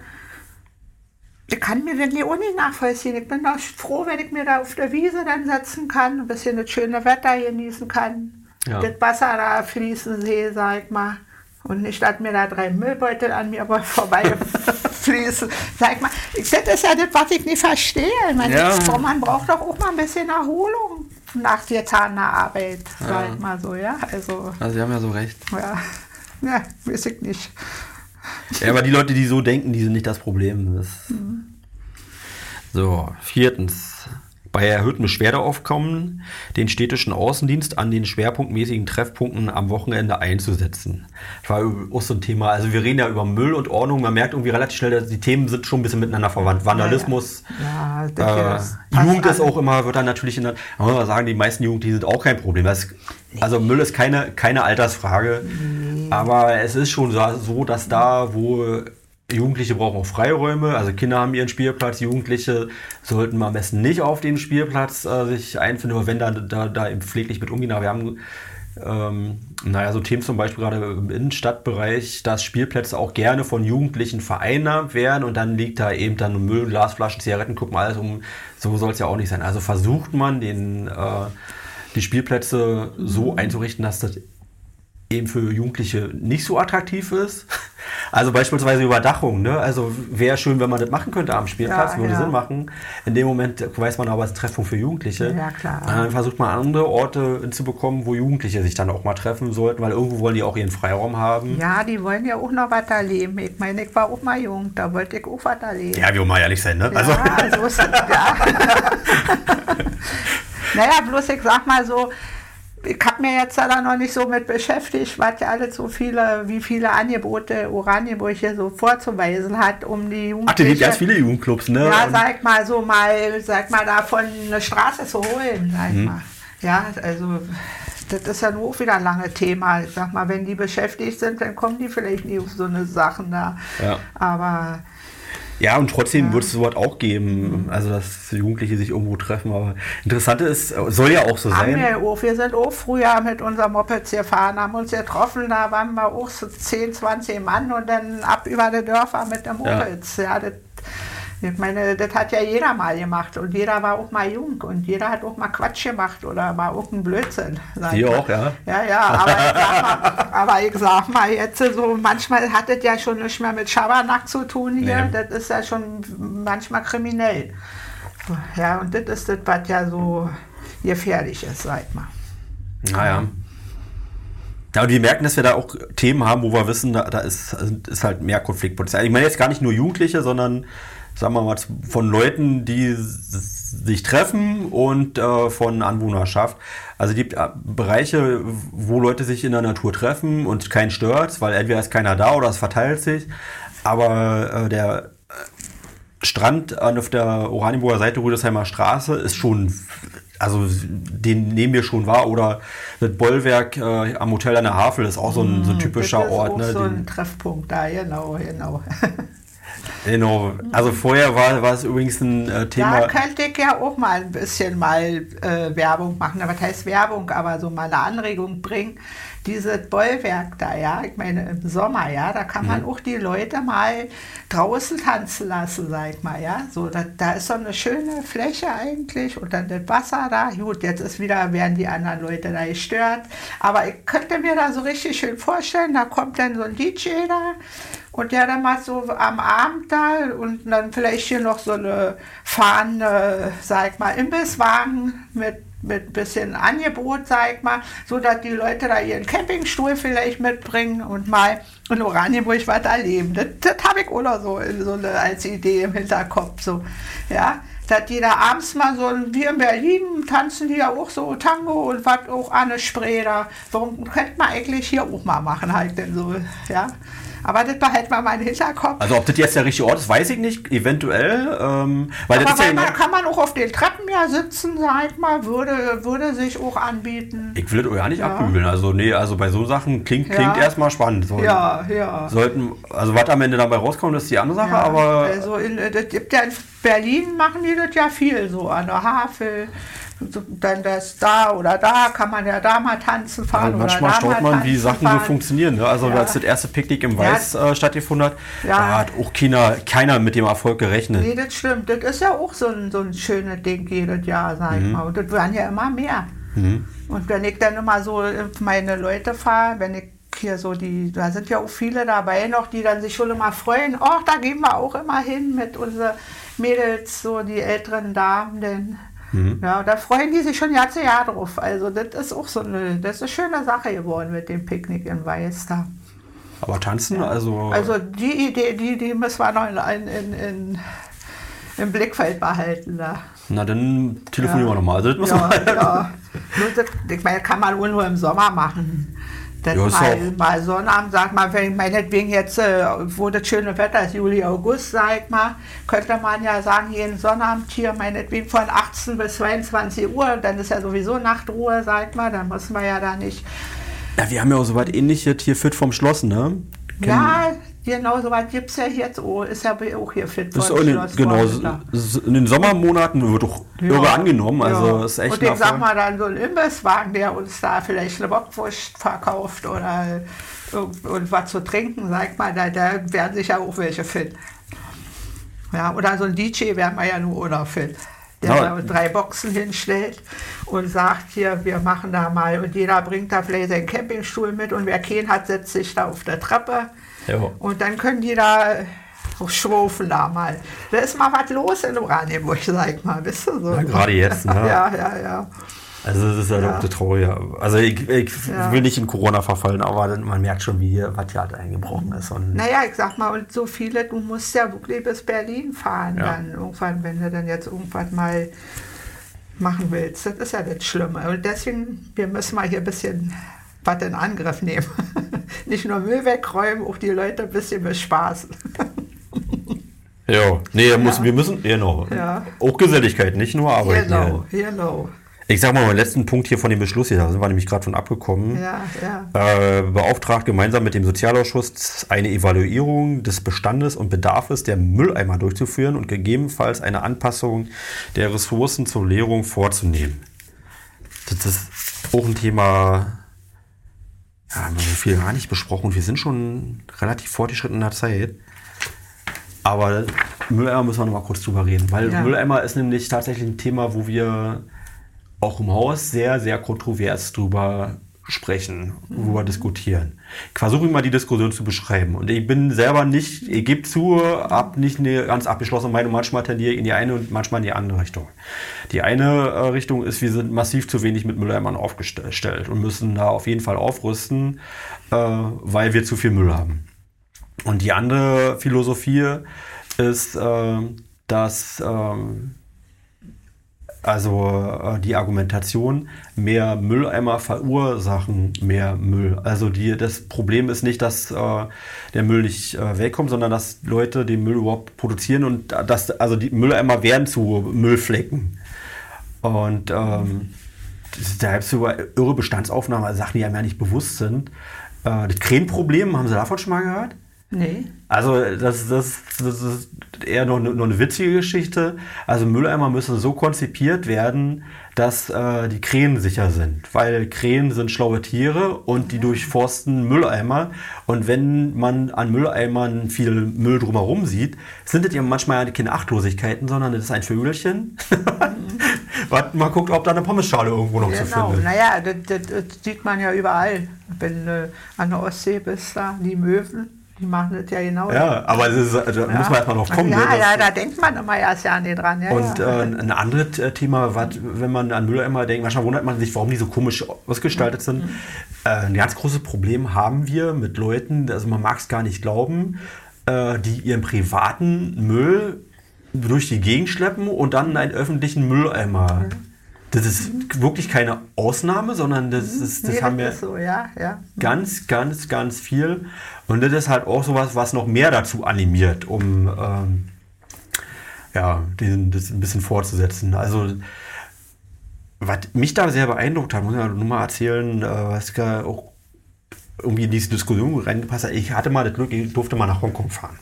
ich kann mir den auch nicht nachvollziehen. Ich bin doch froh, wenn ich mir da auf der Wiese dann setzen kann, ein bisschen das schöne Wetter genießen kann, ja. das Wasser da fließen sehe, sag ich mal. Und nicht, dass mir da drei Müllbeutel an mir vorbei fließen. Sag mal, das ist ja das, was ich nicht verstehe. Man, ja. man braucht doch auch mal ein bisschen Erholung nach getaner Arbeit, sag ja. ich mal so, ja. Also, also Sie haben ja so recht. Ja, ja weiß ich nicht. Ja, aber die Leute, die so denken, die sind nicht das Problem. Das mhm. So, viertens bei erhöhtem Beschwerdeaufkommen den städtischen Außendienst an den schwerpunktmäßigen Treffpunkten am Wochenende einzusetzen. Das war auch so ein Thema. Also wir reden ja über Müll und Ordnung. Man merkt irgendwie relativ schnell, dass die Themen sind schon ein bisschen miteinander verwandt. Vandalismus, ja, ja. Äh, Jugend ist auch immer, wird dann natürlich in der, man muss mal sagen, die meisten Jugendlichen sind auch kein Problem. Das, also Müll ist keine, keine Altersfrage. Nee. Aber es ist schon so, dass da, wo Jugendliche brauchen auch Freiräume, also Kinder haben ihren Spielplatz, Jugendliche sollten am besten nicht auf dem Spielplatz äh, sich einfinden, aber wenn da, da, da eben pfleglich mit umgehen. Aber wir haben, ähm, naja, so Themen zum Beispiel gerade im Innenstadtbereich, dass Spielplätze auch gerne von Jugendlichen vereinnahmt werden und dann liegt da eben dann Müll, Glasflaschen, Zigaretten, gucken alles um. So soll es ja auch nicht sein. Also versucht man den, äh, die Spielplätze so einzurichten, dass das eben für Jugendliche nicht so attraktiv ist. Also beispielsweise Überdachung. Ne? Also wäre schön, wenn man das machen könnte am Spielplatz, ja, würde ja. Sinn machen. In dem Moment weiß man aber, es ist Treffpunkt für Jugendliche. Ja, klar. dann versucht man andere Orte zu bekommen, wo Jugendliche sich dann auch mal treffen sollten, weil irgendwo wollen die auch ihren Freiraum haben. Ja, die wollen ja auch noch was erleben. Ich meine, ich war auch mal jung, da wollte ich auch was erleben. Ja, wir mal ehrlich sein, ne? Ja, also. so ist es, ja. naja, bloß ich sag mal so, ich habe mir jetzt da noch nicht so mit beschäftigt, was ja alles so viele, wie viele Angebote Oranienburg hier so vorzuweisen hat, um die Jugendlichen. Ach, da gibt ganz viele Jugendclubs, ne? Ja, sag mal so mal, sag mal davon eine Straße zu holen, sag mhm. mal. Ja, also das ist ja nur wieder ein langes Thema. Ich sag mal, wenn die beschäftigt sind, dann kommen die vielleicht nie auf so eine Sachen da. Ja. Aber ja, und trotzdem ja. wird es sowas auch geben, also dass Jugendliche sich irgendwo treffen. Aber interessant ist, soll ja auch so haben sein. Wir, auch. wir sind auch früher mit unserem Moped gefahren, haben uns getroffen, da waren wir auch so 10, 20 Mann und dann ab über die Dörfer mit dem Moped. Ja. ja das, ich meine, das hat ja jeder mal gemacht und jeder war auch mal jung und jeder hat auch mal Quatsch gemacht oder mal auch ein Blödsinn. Sie auch, ja? Ja, ja, aber ich, mal, aber ich sag mal, jetzt so, manchmal hat es ja schon nicht mehr mit Schabernack zu tun hier, nee. das ist ja schon manchmal kriminell. Ja, und das ist das, was ja so gefährlich ist, sag mal. Naja. Ja, und wir merken, dass wir da auch Themen haben, wo wir wissen, da, da ist, ist halt mehr Konfliktpotenzial. Ich meine jetzt gar nicht nur Jugendliche, sondern sagen wir mal, von Leuten, die sich treffen und äh, von Anwohnerschaft. Also die äh, Bereiche, wo Leute sich in der Natur treffen und keinen stört, weil entweder ist keiner da oder es verteilt sich. Aber äh, der Strand auf der Oranienburger Seite Rüdesheimer Straße ist schon, also den nehmen wir schon wahr. Oder das Bollwerk äh, am Hotel an der Havel ist auch so ein, so ein hm, typischer das ist Ort. Ne, so ein Treffpunkt da, genau, genau. Genau. Also vorher war, war es übrigens ein äh, Thema. Da könnte ich ja auch mal ein bisschen mal äh, Werbung machen. Aber was heißt Werbung? Aber so mal eine Anregung bringen. Dieses Bollwerk da, ja, ich meine im Sommer, ja, da kann man mhm. auch die Leute mal draußen tanzen lassen, sag ich mal, ja. So, da, da ist so eine schöne Fläche eigentlich und dann das Wasser da. Gut, jetzt ist wieder, werden die anderen Leute da gestört. Aber ich könnte mir da so richtig schön vorstellen, da kommt dann so ein DJ da und der dann mal so am Abend da und dann vielleicht hier noch so eine fahrende, sag ich mal, Imbisswagen mit mit ein bisschen Angebot, sag ich mal, so dass die Leute da ihren Campingstuhl vielleicht mitbringen und mal in Oranienburg was erleben. Das, das habe ich oder so, so eine, als Idee im Hinterkopf. So. Ja, dass die da abends mal so, wie in Berlin, tanzen die ja auch so Tango und was auch Anne Spree da. Warum könnte man eigentlich hier auch mal machen, halt denn so, ja. Aber das behalten wir mal im Hinterkopf. Also ob das jetzt der richtige Ort ist, weiß ich nicht. Eventuell. Ähm, weil Aber das ist ja man, kann man auch auf den Treppen ja sitzen, sag mal, würde, würde sich auch anbieten. Ich will das auch ja nicht ja. abbügeln. Also nee, also bei so Sachen klingt, klingt ja. erstmal spannend. Sollten, ja, ja. Sollten, also was am Ende dabei rauskommt, ist die andere Sache, aber. Also in, das gibt ja in Berlin machen die das ja viel so an der Havel dann das da oder da kann man ja da mal tanzen fahren. Ja, manchmal oder staunt man, wie Sachen fahren. so funktionieren. Ne? Also ja. als das erste Picknick im Weiß ja. äh, stattgefunden hat, da hat auch keiner, keiner mit dem Erfolg gerechnet. Nee, das stimmt. Das ist ja auch so ein, so ein schönes Ding jedes Jahr, sag mhm. ich mal. Und das werden ja immer mehr. Mhm. Und wenn ich dann immer so meine Leute fahre, wenn ich hier so die, da sind ja auch viele dabei noch, die dann sich schon immer freuen, oh, da gehen wir auch immer hin mit unseren Mädels, so die älteren Damen, denn Mhm. Ja, da freuen die sich schon Jahr zu Jahr drauf. Also das ist auch so eine, das ist eine schöne Sache geworden mit dem Picknick in Weiß da. Aber tanzen, ja. also. Also die Idee, die, die müssen wir noch in, in, in, im Blickfeld behalten da. Na, dann telefonieren ja. wir nochmal. Also, das ja, ja. ich meine, kann man nur im Sommer machen. Dann ja, mal, mal Sonnabend, sag mal, wenn meinetwegen jetzt, äh, wo das schöne Wetter ist, Juli, August, sag mal, könnte man ja sagen, jeden Sonnabend hier meinetwegen von 18 bis 22 Uhr, dann ist ja sowieso Nachtruhe, sag mal, dann muss man ja da nicht. Ja, wir haben ja auch so was ähnliches hier fit vom Schloss, ne? Kennen ja, Genau, so weit gibt es ja jetzt. Oh, ist ja auch hier fit. Ist in den, genau, in den Sommermonaten wird doch ja. irre angenommen. Also ja. ist echt Und ich sag mal dann so ein Imbisswagen, der uns da vielleicht eine Bockwurst verkauft oder irgendwas zu trinken, sag mal, da, da werden sich ja auch welche finden. Ja, oder so ein DJ wäre man ja nur oder fit. Der drei Boxen hinstellt und sagt hier, wir machen da mal und jeder bringt da vielleicht seinen Campingstuhl mit und wer keinen hat, setzt sich da auf der Treppe ja. Und dann können die da schwufen da mal. Da ist mal was los in Oranienburg, sag mal, wisst ihr so? Ja, gerade jetzt, ne? ja, ja, ja. Also das ist ja, ja. doch traurig. Also ich, ich ja. will nicht in Corona verfallen, aber man merkt schon, wie was hier halt eingebrochen ist. Und naja, ich sag mal, und so viele, du musst ja wirklich bis Berlin fahren ja. dann irgendwann, wenn du dann jetzt irgendwann mal machen willst. Das ist ja das Schlimme. Und deswegen, wir müssen mal hier ein bisschen was in Angriff nehmen. Nicht nur Müll wegräumen, auch die Leute ein bisschen bespaßen. ja, nee, ja. Muss, wir müssen, genau. Ja. Auch Geselligkeit, nicht nur Arbeit. Genau, genau. Ich sag mal, meinen letzten Punkt hier von dem Beschluss hier, da sind wir nämlich gerade von abgekommen. Ja, ja. Äh, beauftragt gemeinsam mit dem Sozialausschuss eine Evaluierung des Bestandes und Bedarfs der Mülleimer durchzuführen und gegebenenfalls eine Anpassung der Ressourcen zur Leerung vorzunehmen. Das ist auch ein Thema, ja, haben wir so viel gar nicht besprochen. Wir sind schon relativ fortgeschritten in der Zeit. Aber Mülleimer müssen wir noch mal kurz drüber reden, weil ja. Mülleimer ist nämlich tatsächlich ein Thema, wo wir auch im Haus sehr, sehr kontrovers drüber sprechen, worüber mhm. diskutieren. Ich versuche mal die Diskussion zu beschreiben. Und ich bin selber nicht, ich gebe zu, habe nicht eine ganz abgeschlossene Meinung. Manchmal tendiere ich in die eine und manchmal in die andere Richtung. Die eine äh, Richtung ist, wir sind massiv zu wenig mit Mülleimern aufgestellt und müssen da auf jeden Fall aufrüsten, äh, weil wir zu viel Müll haben. Und die andere Philosophie ist, äh, dass ähm, also äh, die Argumentation, mehr Mülleimer verursachen mehr Müll. Also die, das Problem ist nicht, dass äh, der Müll nicht äh, wegkommt, sondern dass Leute den Müll überhaupt produzieren und dass also die Mülleimer werden zu Müllflecken. Und ähm, da gibt es irre Bestandsaufnahmen, also Sachen, die einem ja nicht bewusst sind. Äh, das Krähenproblem, haben Sie davon schon mal gehört? Nee. Also das, das, das ist eher noch, nur eine witzige Geschichte. Also Mülleimer müssen so konzipiert werden, dass äh, die Krähen sicher sind. Weil Krähen sind schlaue Tiere und die durchforsten Mülleimer. Und wenn man an Mülleimern viel Müll drumherum sieht, sind das ja manchmal keine Achtlosigkeiten, sondern das ist ein Vögelchen. Was man guckt, ob da eine Pommesschale irgendwo noch zu Genau, finden. naja, das, das, das sieht man ja überall. Wenn du an der Ostsee bist, da, die Möwen, die machen das ja genau. Ja, aber ist, also, da Ja. muss man erstmal drauf kommen. Ja, ne, ja, da denkt man immer erst ja nicht dran. Ja, Und ja. äh, ein anderes äh, Thema, wat, wenn man an Mülleimer denkt, manchmal wundert man sich, warum die so komisch ausgestaltet sind. Äh, ein ganz großes Problem haben wir mit Leuten, also man mag es gar nicht glauben, äh, die ihren privaten Müll durch die Gegend schleppen und dann in einen öffentlichen Mülleimer. Das ist wirklich keine Ausnahme, sondern das, ist, das Nee, haben wir so, ja, ja. ganz, ganz, ganz viel. Und das ist halt auch sowas, was noch mehr dazu animiert, um ähm, ja, diesen, das ein bisschen fortzusetzen. Also, was mich da sehr beeindruckt hat, muss ich ja nur mal erzählen, äh, was da auch irgendwie in diese Diskussion reingepasst hat. Ich hatte mal das Glück, ich durfte mal nach Hongkong fahren.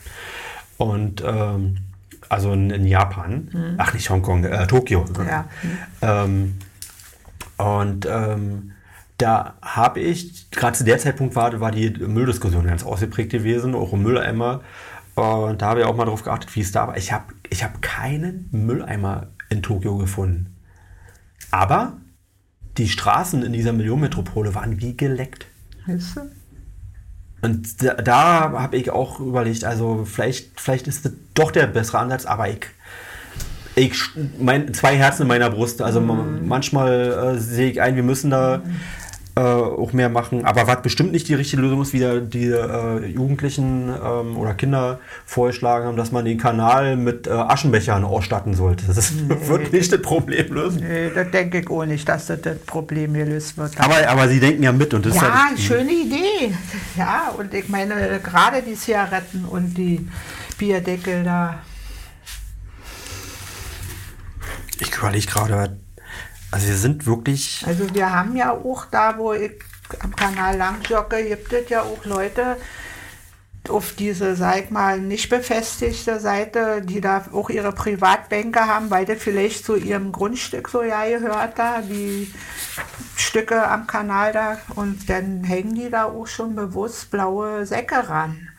Und ähm, also in, in Japan, ach nicht Hongkong, äh, Tokio. Ja. Ähm, und ähm, da habe ich, gerade zu der Zeitpunkt war, war die Mülldiskussion ganz ausgeprägt gewesen, auch um Mülleimer. Und da habe ich auch mal drauf geachtet, wie es da war. Ich habe ich hab keinen Mülleimer in Tokio gefunden. Aber die Straßen in dieser Millionenmetropole waren wie geleckt. Weißt du? Und da, da habe ich auch überlegt, also vielleicht, vielleicht ist das doch der bessere Ansatz, aber ich, ich mein, zwei Herzen in meiner Brust. Also ma- manchmal äh, sehe ich ein, wir müssen da äh, auch mehr machen. Aber was bestimmt nicht die richtige Lösung ist, wie da die äh, Jugendlichen ähm, oder Kinder vorgeschlagen haben, dass man den Kanal mit äh, Aschenbechern ausstatten sollte. Das ist, wird nicht das Problem lösen. Nee, das denke ich auch nicht, dass das, das Problem gelöst wird. Aber, aber sie denken ja mit und das ist ja, schöne Idee. Ja, und ich meine, gerade die Zigaretten und die Bierdeckel da. ich überlege gerade, also wir sind wirklich Also wir haben ja auch da, wo ich am Kanal lang jogge, gibt es ja auch Leute auf diese, sag ich mal, nicht befestigte Seite, die da auch ihre Privatbänke haben, weil das vielleicht zu ihrem Grundstück so ja gehört da, die Stücke am Kanal da und dann hängen die da auch schon bewusst blaue Säcke ran.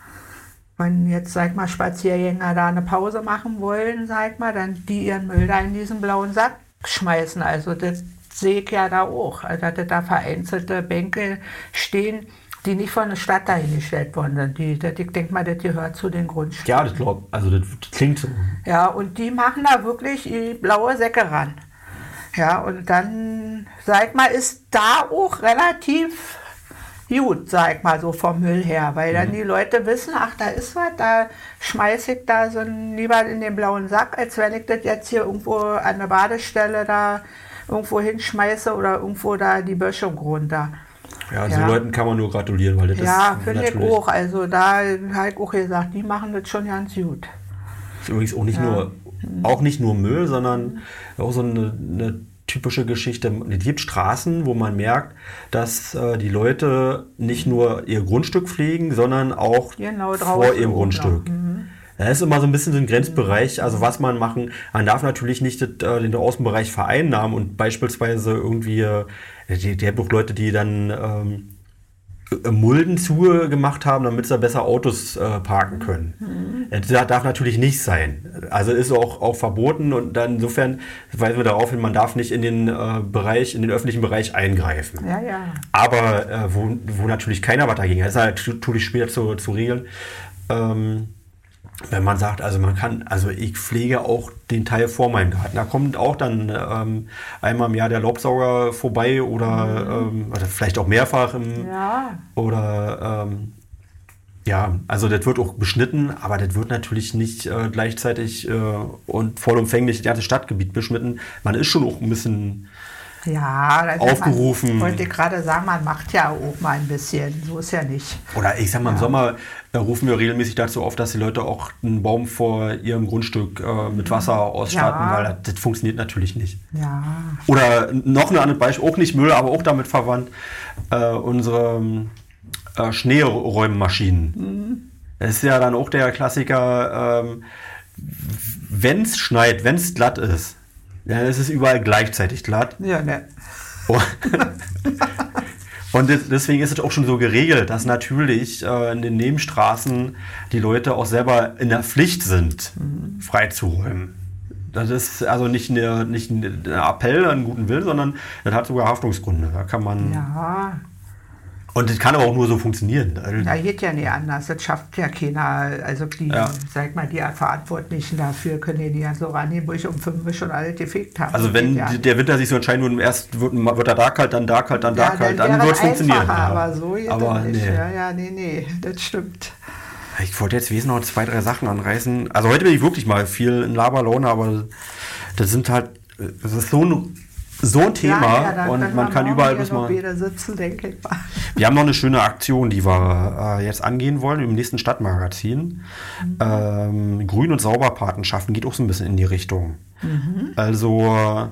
Wenn jetzt, sag ich mal, Spaziergänger da eine Pause machen wollen, sag ich mal, dann die ihren Müll da in diesen blauen Sack schmeißen. Also das sehe ich ja da auch. Also dass da vereinzelte Bänke stehen, die nicht von der Stadt dahingestellt worden sind. Die, das, ich denke mal, das gehört zu den Grundstücken. Ja, das glaub, also das klingt so. Ja, und die machen da wirklich die blaue Säcke ran. Ja, und dann, sag mal, ist da auch relativ gut, sag ich mal so vom Müll her, weil dann die Leute wissen, ach, da ist was, da schmeiße ich da so ein, lieber in den blauen Sack, als wenn ich das jetzt hier irgendwo an der Badestelle da irgendwo hinschmeiße oder irgendwo da die Böschung runter. Ja, so Ja. Leuten kann man nur gratulieren, weil das Ja, ist finde ich auch. Also da habe ich auch gesagt, die machen das schon ganz gut. Ist übrigens auch nicht nur auch nicht nur Müll, sondern auch so eine, eine typische Geschichte. Es gibt Straßen, wo man merkt, dass äh, die Leute nicht nur ihr Grundstück pflegen, sondern auch Genau, vor ihrem Grundstück. Da ist immer so ein bisschen so ein Grenzbereich, also was man machen. Man darf natürlich nicht das, äh, den Außenbereich vereinnahmen und beispielsweise irgendwie, äh, die, die haben doch Leute, die dann ähm, äh, Mulden zugemacht haben, damit sie besser Autos äh, parken können. Äh, Das darf natürlich nicht sein. Also ist auch, auch verboten und dann insofern weisen wir darauf hin, man darf nicht in den äh, Bereich, in den öffentlichen Bereich eingreifen. Ja, ja. Aber äh, wo, wo natürlich keiner was dagegen hat, ist halt natürlich schwer zu, zu regeln. Ähm, wenn man sagt, also man kann, also ich pflege auch den Teil vor meinem Garten. Da kommt auch dann ähm, einmal im Jahr der Laubsauger vorbei oder, ähm, oder vielleicht auch mehrfach im, Ja. oder ähm, ja, also das wird auch beschnitten, aber das wird natürlich nicht äh, gleichzeitig äh, und vollumfänglich das ganze Stadtgebiet beschnitten. Man ist schon auch ein bisschen Ja, Aufgerufen. Man, wollte ich gerade sagen, man macht ja auch mal ein bisschen. So ist ja nicht. Oder ich sag mal, im Sommer äh, rufen wir regelmäßig dazu auf, dass die Leute auch einen Baum vor ihrem Grundstück äh, mit Wasser ausstatten, Ja. weil das, das funktioniert natürlich nicht. Ja. Oder noch ein anderes Beispiel, auch nicht Müll, aber auch damit verwandt, äh, unsere äh, Schneeräummaschinen. Das ist ja dann auch der Klassiker, ähm, wenn es schneit, wenn es glatt ist, dann ist es überall gleichzeitig glatt. Ja, ne. Und deswegen ist es auch schon so geregelt, dass natürlich äh, in den Nebenstraßen die Leute auch selber in der Pflicht sind, mhm. freizuräumen. Das ist also nicht, eine, nicht ein Appell an guten Willen, sondern das hat sogar Haftungsgründe. Da kann man. Ja, und das kann aber auch nur so funktionieren. Da geht ja nicht anders. Das schafft ja keiner. Also die, ja. sag mal, die Verantwortlichen dafür können ja nicht so rangehen, wo ich um fünf schon alle defekt habe. Also wenn ja der Winter sich so entscheidet, und erst wird, wird er da kalt, dann da kalt, dann da ja, kalt, dann, dann wird es funktionieren. Aber so geht aber nicht. Nee. Ja, ja, nee, nee, das stimmt. Ich wollte jetzt wesentlich noch zwei, drei Sachen anreißen. Also heute bin ich wirklich mal viel in Laberlaune, aber das sind halt, das ist so ein so ein Thema ja, ja, und man kann überall bis mal. Sitzen. Wir haben noch eine schöne Aktion, die wir äh, jetzt angehen wollen im nächsten Stadtmagazin. Mhm. Ähm, Grün- und Sauberpatenschaften geht auch so ein bisschen in die Richtung. Mhm. Also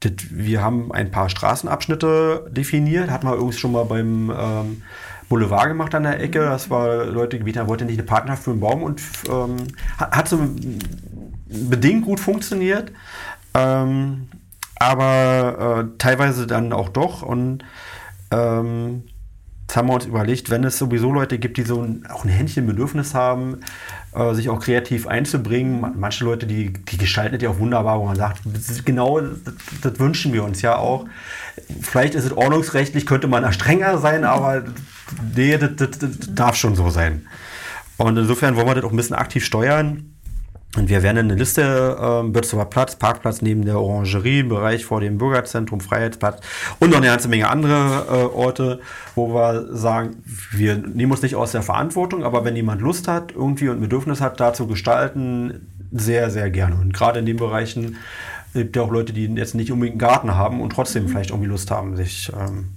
das, wir haben ein paar Straßenabschnitte definiert, hat man irgendwie schon mal beim ähm, Boulevard gemacht an der Ecke. Das war Leute gebeten, er wollte nicht eine Partnerschaft für einen Baum und ähm, hat, hat so bedingt gut funktioniert. Ähm, aber äh, teilweise dann auch doch. Und ähm, jetzt haben wir uns überlegt, wenn es sowieso Leute gibt, die so ein, auch ein Händchen Bedürfnis haben, äh, sich auch kreativ einzubringen, manche Leute, die, die gestalten ja auch wunderbar, wo man sagt, genau das, das, wünschen wir uns ja auch. Vielleicht ist es ordnungsrechtlich, könnte man da strenger sein, aber nee, das, das, das darf schon so sein. Und insofern wollen wir das auch ein bisschen aktiv steuern. Und wir werden eine Liste, äh, Bützower Platz, Parkplatz neben der Orangerie, Bereich vor dem Bürgerzentrum, Freiheitsplatz und noch eine ganze Menge andere äh, Orte, wo wir sagen, wir nehmen uns nicht aus der Verantwortung, aber wenn jemand Lust hat irgendwie und Bedürfnis hat, da zu gestalten, sehr, sehr gerne. Und gerade in den Bereichen gibt es ja auch Leute, die jetzt nicht unbedingt einen Garten haben und trotzdem mhm. vielleicht irgendwie Lust haben, sich. Ähm,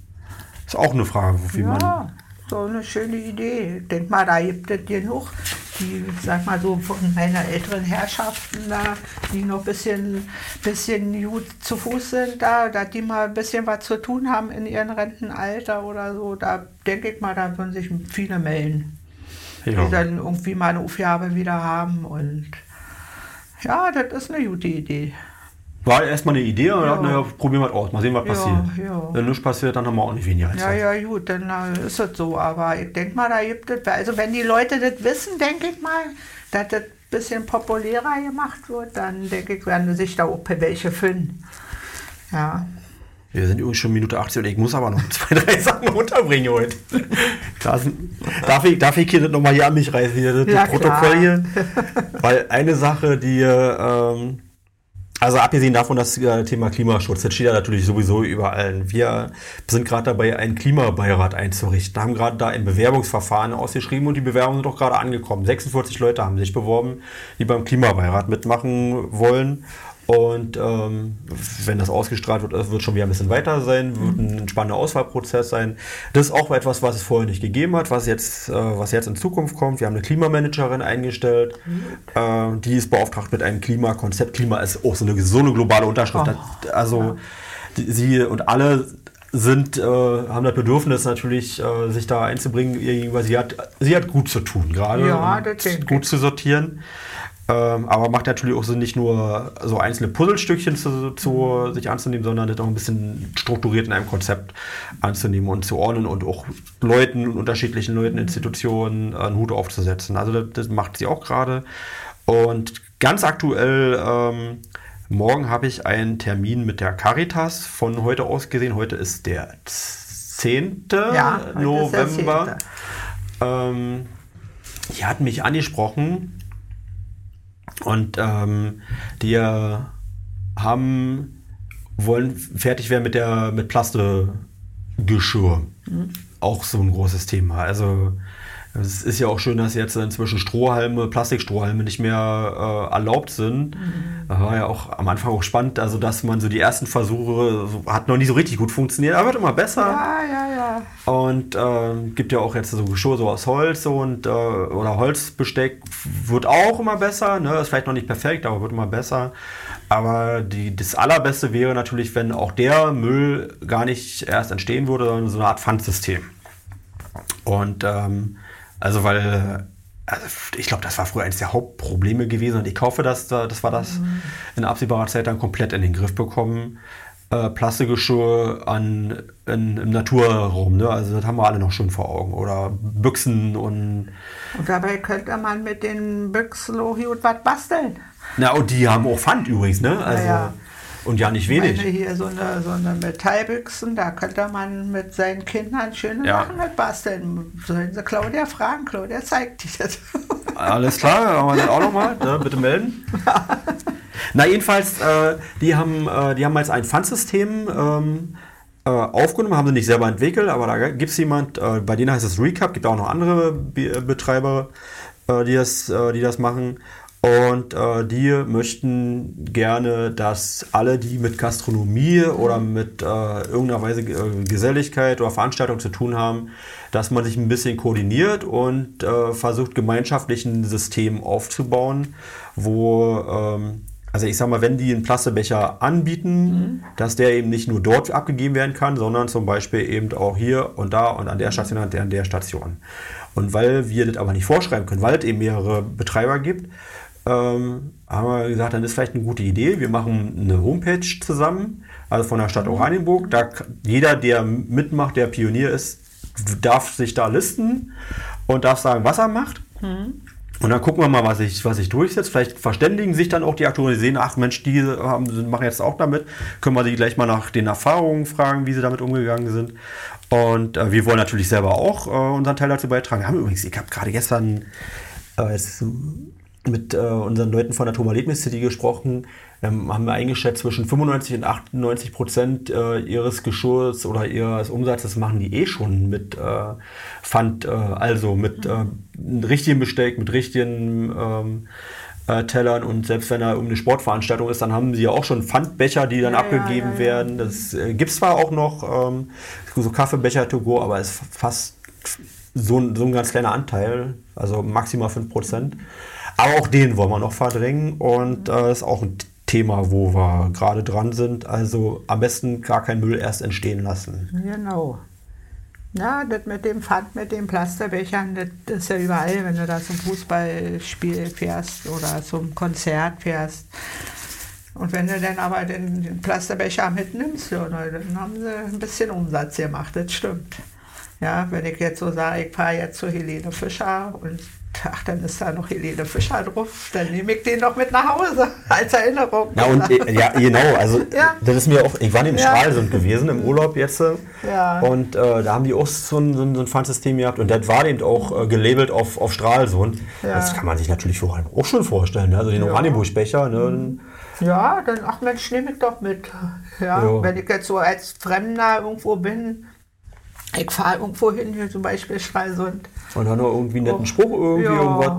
ist auch eine Frage, wie ja. man so eine schöne Idee. Denk mal, da gibt es genug, die, sag mal so, von meinen älteren Herrschaften da, die noch ein bisschen, bisschen gut zu Fuß sind, da, dass die mal ein bisschen was zu tun haben in ihrem Rentenalter oder so. Da denke ich mal, da würden sich viele melden. Ja. Die dann irgendwie mal eine Aufgabe wieder haben und ja, das ist eine gute Idee. War erstmal eine Idee und ja. dachte, naja, probieren wir aus, mal sehen, was ja, passiert. Ja. Wenn nichts passiert, dann haben wir auch nicht weniger Zeit. Ja, ja, gut, dann äh, ist es so. Aber ich denke mal, da gibt es, also wenn die Leute das wissen, denke ich mal, dass das ein bisschen populärer gemacht wird, dann denke ich, werden sich da auch welche finden. Ja. Wir sind übrigens schon Minute 18 und ich muss aber noch zwei, drei Sachen unterbringen heute. Das, darf, ich, darf ich hier das nochmal hier an mich reißen, hier, das ja, Protokoll hier? Weil eine Sache, die ähm, also abgesehen davon, das äh, Thema Klimaschutz, das steht ja natürlich sowieso überall. Wir sind gerade dabei, einen Klimabeirat einzurichten, haben gerade da ein Bewerbungsverfahren ausgeschrieben und die Bewerbungen sind doch gerade angekommen. 46 Leute haben sich beworben, die beim Klimabeirat mitmachen wollen. Und ähm, wenn das ausgestrahlt wird, wird schon wieder ein bisschen weiter sein, wird ein spannender Auswahlprozess sein. Das ist auch etwas, was es vorher nicht gegeben hat, was jetzt, äh, was jetzt in Zukunft kommt. Wir haben eine Klimamanagerin eingestellt, mhm. äh, die ist beauftragt mit einem Klimakonzept. Klima ist auch so eine, so eine globale Unterschrift. Oh. Also die, sie und alle sind, äh, haben das Bedürfnis natürlich, äh, sich da einzubringen, weil sie hat, sie hat gut zu tun gerade, ja, gut zu sortieren. Ähm, aber macht natürlich auch Sinn, nicht nur so einzelne Puzzlestückchen zu, zu, sich anzunehmen, sondern das auch ein bisschen strukturiert in einem Konzept anzunehmen und zu ordnen und auch Leuten, unterschiedlichen Leuten, Institutionen einen Hut aufzusetzen. Also das, das macht sie auch gerade. Und ganz aktuell, ähm, morgen habe ich einen Termin mit der Caritas von heute aus gesehen. Heute ist der 10. Ja, November. Ist der 10. Ähm, die hat mich angesprochen, und ähm, die haben, wollen fertig werden mit der mit Plastegeschirr. Mhm. Auch so ein großes Thema. Also es ist ja auch schön, dass jetzt inzwischen Strohhalme, Plastikstrohhalme nicht mehr äh, erlaubt sind. Mhm. War ja auch am Anfang auch spannend, also dass man so die ersten Versuche so, hat noch nicht so richtig gut funktioniert, aber wird immer besser. Ja, ja, ja. Und äh, gibt ja auch jetzt so Geschirr so aus Holz und äh, oder Holzbesteck wird auch immer besser. Ne? Ist vielleicht noch nicht perfekt, aber wird immer besser. Aber die, das Allerbeste wäre natürlich, wenn auch der Müll gar nicht erst entstehen würde, sondern so eine Art Pfandsystem. Und ähm, also weil also ich glaube, das war früher eines der Hauptprobleme gewesen und ich hoffe, dass, dass wir das mhm. in absehbarer Zeit dann komplett in den Griff bekommen. Äh, Plastikgeschirr an, in, im Naturraum, ne? also das haben wir alle noch schon vor Augen. Oder Büchsen und... Und dabei könnte man mit den Büchsen auch gut was basteln. Na, und die haben auch Pfand übrigens, ne? Also, ja. Und ja, nicht wenig. Ich meine, hier so eine, so eine Metallbüchsen, da könnte man mit seinen Kindern schöne ja. Sachen mit basteln. Sollen sie Claudia fragen? Claudia zeigt dir das. Alles klar, haben wir das auch nochmal. Ne? Bitte melden. Na, jedenfalls, äh, die, haben, äh, die haben jetzt ein Pfandsystem ähm, äh, aufgenommen, haben sie nicht selber entwickelt, aber da gibt es jemand, äh, bei denen heißt es Recap, gibt auch noch andere Be Betreiber, äh, die, das, äh, die das machen. Und äh, die möchten gerne, dass alle, die mit Gastronomie oder mit äh, irgendeiner Weise äh, Geselligkeit oder Veranstaltung zu tun haben, dass man sich ein bisschen koordiniert und äh, versucht, gemeinschaftlich ein System aufzubauen, wo, ähm, also ich sag mal, wenn die einen Plastebecher anbieten, mhm. dass der eben nicht nur dort abgegeben werden kann, sondern zum Beispiel eben auch hier und da und an der Station und an der Station. Und weil wir das aber nicht vorschreiben können, weil es eben mehrere Betreiber gibt, ähm, haben wir gesagt, dann ist vielleicht eine gute Idee. Wir machen eine Homepage zusammen, also von der Stadt mhm. Oranienburg. Da jeder, der mitmacht, der Pionier ist, darf sich da listen und darf sagen, was er macht. Mhm. Und dann gucken wir mal, was sich was ich durchsetzt. Vielleicht verständigen sich dann auch die Akteure, die sehen, ach Mensch, die haben, machen jetzt auch damit. Können wir sie gleich mal nach den Erfahrungen fragen, wie sie damit umgegangen sind. Und äh, wir wollen natürlich selber auch äh, unseren Teil dazu beitragen. Wir haben übrigens, ich habe gerade gestern äh, jetzt mit äh, unseren Leuten von der Thomas City gesprochen, ähm, haben wir eingeschätzt, zwischen 95 und 98 Prozent äh, ihres Geschirrs oder ihres Umsatzes machen die eh schon mit äh, Pfand, äh, also mit äh, richtigem Besteck, mit richtigen ähm, äh, Tellern und selbst wenn da um eine Sportveranstaltung ist, dann haben sie ja auch schon Pfandbecher, die dann ja, abgegeben ja, ja, werden. Das äh, gibt es zwar auch noch, ähm, so Kaffeebecher to go, aber es ist fast so, so ein ganz kleiner Anteil, also maximal 5 Prozent. Aber auch den wollen wir noch verdrängen und äh, das ist auch ein Thema, wo wir gerade dran sind. Also am besten gar kein Müll erst entstehen lassen. Genau. Ja, das mit dem Pfand, mit den Plasterbechern, das ist ja überall, wenn du da zum Fußballspiel fährst oder zum Konzert fährst. Und wenn du dann aber den, den Plasterbecher mitnimmst, ja, dann haben sie ein bisschen Umsatz gemacht, das stimmt. Ja, wenn ich jetzt so sage, ich fahre jetzt zu Helene Fischer und ach, dann ist da noch Helene Fischer drauf, dann nehme ich den noch mit nach Hause als Erinnerung. Ja, und äh, ja, genau, also ja. das ist mir auch, ich war im ja. Stralsund gewesen im Urlaub jetzt äh, ja. und äh, da haben die auch so ein, so ein, so ein Pfandsystem gehabt und das war eben auch äh, gelabelt auf, auf Stralsund. Ja. Das kann man sich natürlich auch schon vorstellen, ne? also den ja. Oranienburg-Becher. Ne? Ja, dann, ach Mensch, nehme ich doch mit. Ja, Wenn ich jetzt so als Fremder irgendwo bin, ich fahre irgendwo hin, hier zum Beispiel Stralsund. Und dann noch irgendwie einen netten oh, Spruch, irgendwie ja. irgendwas,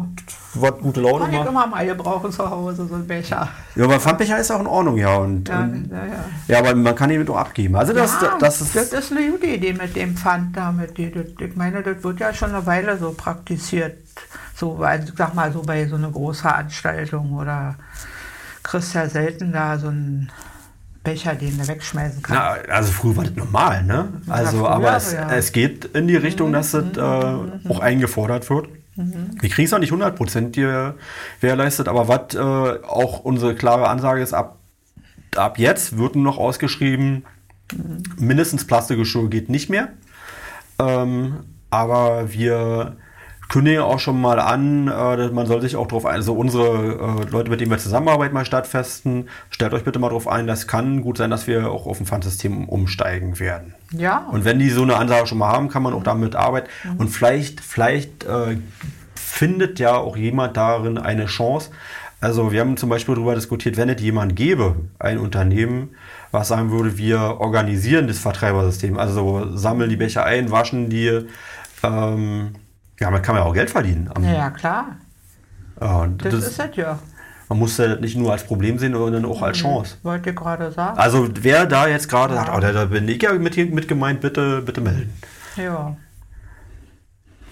was gute Laune macht. Kann ich immer mal gebrauchen zu Hause, so ein Becher. Ja, aber Pfandbecher ist auch in Ordnung, ja. Und, ja, und, ja, ja. ja, aber man kann ihn doch abgeben. Also das, ja, das, ist, das ist eine gute Idee mit dem Pfand damit. Ich meine, das wird ja schon eine Weile so praktiziert. So, also, sag mal, so bei so einer Großveranstaltung oder kriegst ja selten da so ein Becher, den du wegschmeißen kannst. Na, also früher war das normal, ne? Also, früher, aber es, ja. es, geht in die Richtung, mhm, dass mhm, es äh, auch eingefordert wird. Mhm. Wir kriegen es auch nicht 100% gewährleistet, aber was äh, auch unsere klare Ansage ist, ab, ab jetzt wird nur noch ausgeschrieben, mhm. mindestens Plastikgeschirr geht nicht mehr. Ähm, aber wir kündige auch schon mal an, äh, man soll sich auch darauf ein, also unsere äh, Leute, mit denen wir zusammenarbeiten, mal stattfesten, stellt euch bitte mal darauf ein, das kann gut sein, dass wir auch auf ein Pfandsystem umsteigen werden. Ja. Und wenn die so eine Ansage schon mal haben, kann man auch damit arbeiten. Mhm. Und vielleicht, vielleicht äh, findet ja auch jemand darin eine Chance. Also wir haben zum Beispiel darüber diskutiert, wenn es jemand gäbe, ein Unternehmen, was sagen würde, wir organisieren das Vertreibersystem, also sammeln die Becher ein, waschen die, ähm, ja, man kann ja auch Geld verdienen. ja, ja, klar. Ja, das, das, ist es ja. Man muss das nicht nur als Problem sehen, sondern auch als Chance. Wollte ich gerade sagen. Also wer da jetzt gerade ja. sagt, oh, da bin ich ja mit, mit gemeint, bitte, bitte melden. Ja.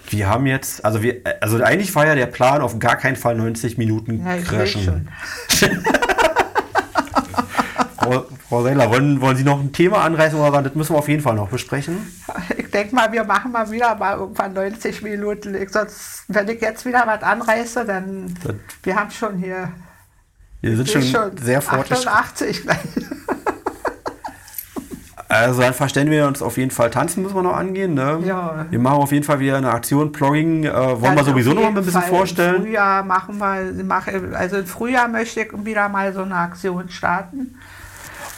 Wir haben jetzt, also wir, also eigentlich war ja der Plan auf gar keinen Fall 90 Minuten ja, crashen. Frau, Seiler, wollen, wollen Sie noch ein Thema anreißen oder sagen, das müssen wir auf jeden Fall noch besprechen? Ich denke mal, wir machen mal wieder mal irgendwann 90 Minuten. Ich, sonst, wenn ich jetzt wieder was anreiße, dann. Das- wir haben schon hier. Wir sind ich schon, sehr fortgeschritten. 88 gleich. Also dann verständigen wir uns auf jeden Fall. Tanzen müssen wir noch angehen. Ne? Ja. Wir machen auf jeden Fall wieder eine Aktion. Plogging äh, wollen wir Also sowieso noch mal ein bisschen Fall vorstellen. Im Frühjahr machen wir, also im Frühjahr möchte ich wieder mal so eine Aktion starten.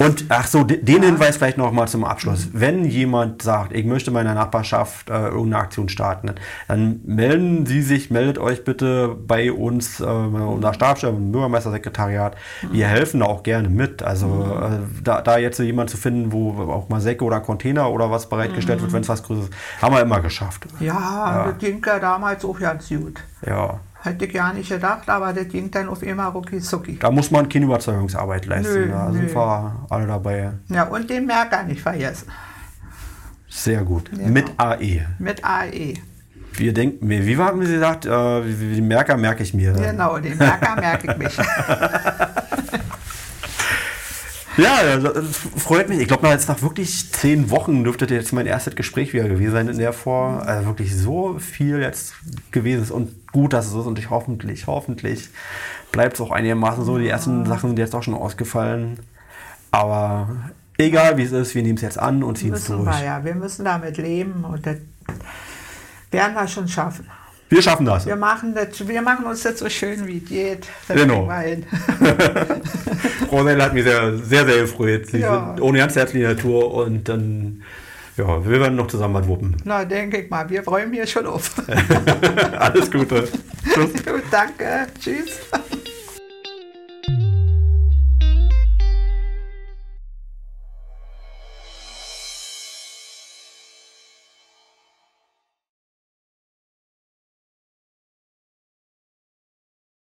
Und ach so, de- den Hinweis vielleicht noch mal zum Abschluss. Wenn jemand sagt, ich möchte in meiner Nachbarschaft äh, irgendeine Aktion starten, dann melden Sie sich, meldet euch bitte bei uns, äh, unser Stabschef, Bürgermeistersekretariat. Wir helfen da auch gerne mit. Also äh, da, da jetzt so jemand zu finden, wo auch mal Säcke oder Container oder was bereitgestellt wird, wenn es was Größeres ist, haben wir immer geschafft. Ja, das ging ja damals auch ganz gut. Ja. Hätte ich ja nicht gedacht, aber das ging dann auf immer rucki zucki. Da muss man keine Überzeugungsarbeit leisten. Nö, da sind nö. wir alle dabei. Ja, und den Merker nicht vergessen. Sehr gut. Genau. Mit AE. Mit AE. Wir denken, wie wie haben Sie gesagt, äh, die Merker merke ich mir. Genau, den Merker merke ich mich. Ja, das freut mich. Ich glaube, jetzt nach wirklich zehn Wochen dürfte jetzt mein erstes Gespräch wieder gewesen sein in der Vor. Also wirklich so viel jetzt gewesen ist und gut, dass es ist und ich hoffentlich, hoffentlich bleibt es auch einigermaßen so. Die ersten Sachen sind jetzt auch schon ausgefallen. Aber egal wie es ist, wir nehmen es jetzt an und ziehen es durch. wir ja, wir müssen damit leben und das werden wir schon schaffen. Wir schaffen das. Wir machen, das, wir machen uns das so schön wie geht. Das Genau. Frau hat mich sehr, sehr, sehr gefreut. Sie Ja. sind ohne ganz herzliche Natur und dann, ja, wir werden noch zusammen was wuppen. Na, denke ich mal, wir räumen hier schon auf. Alles Gute. Tschüss. Gut, danke. Tschüss.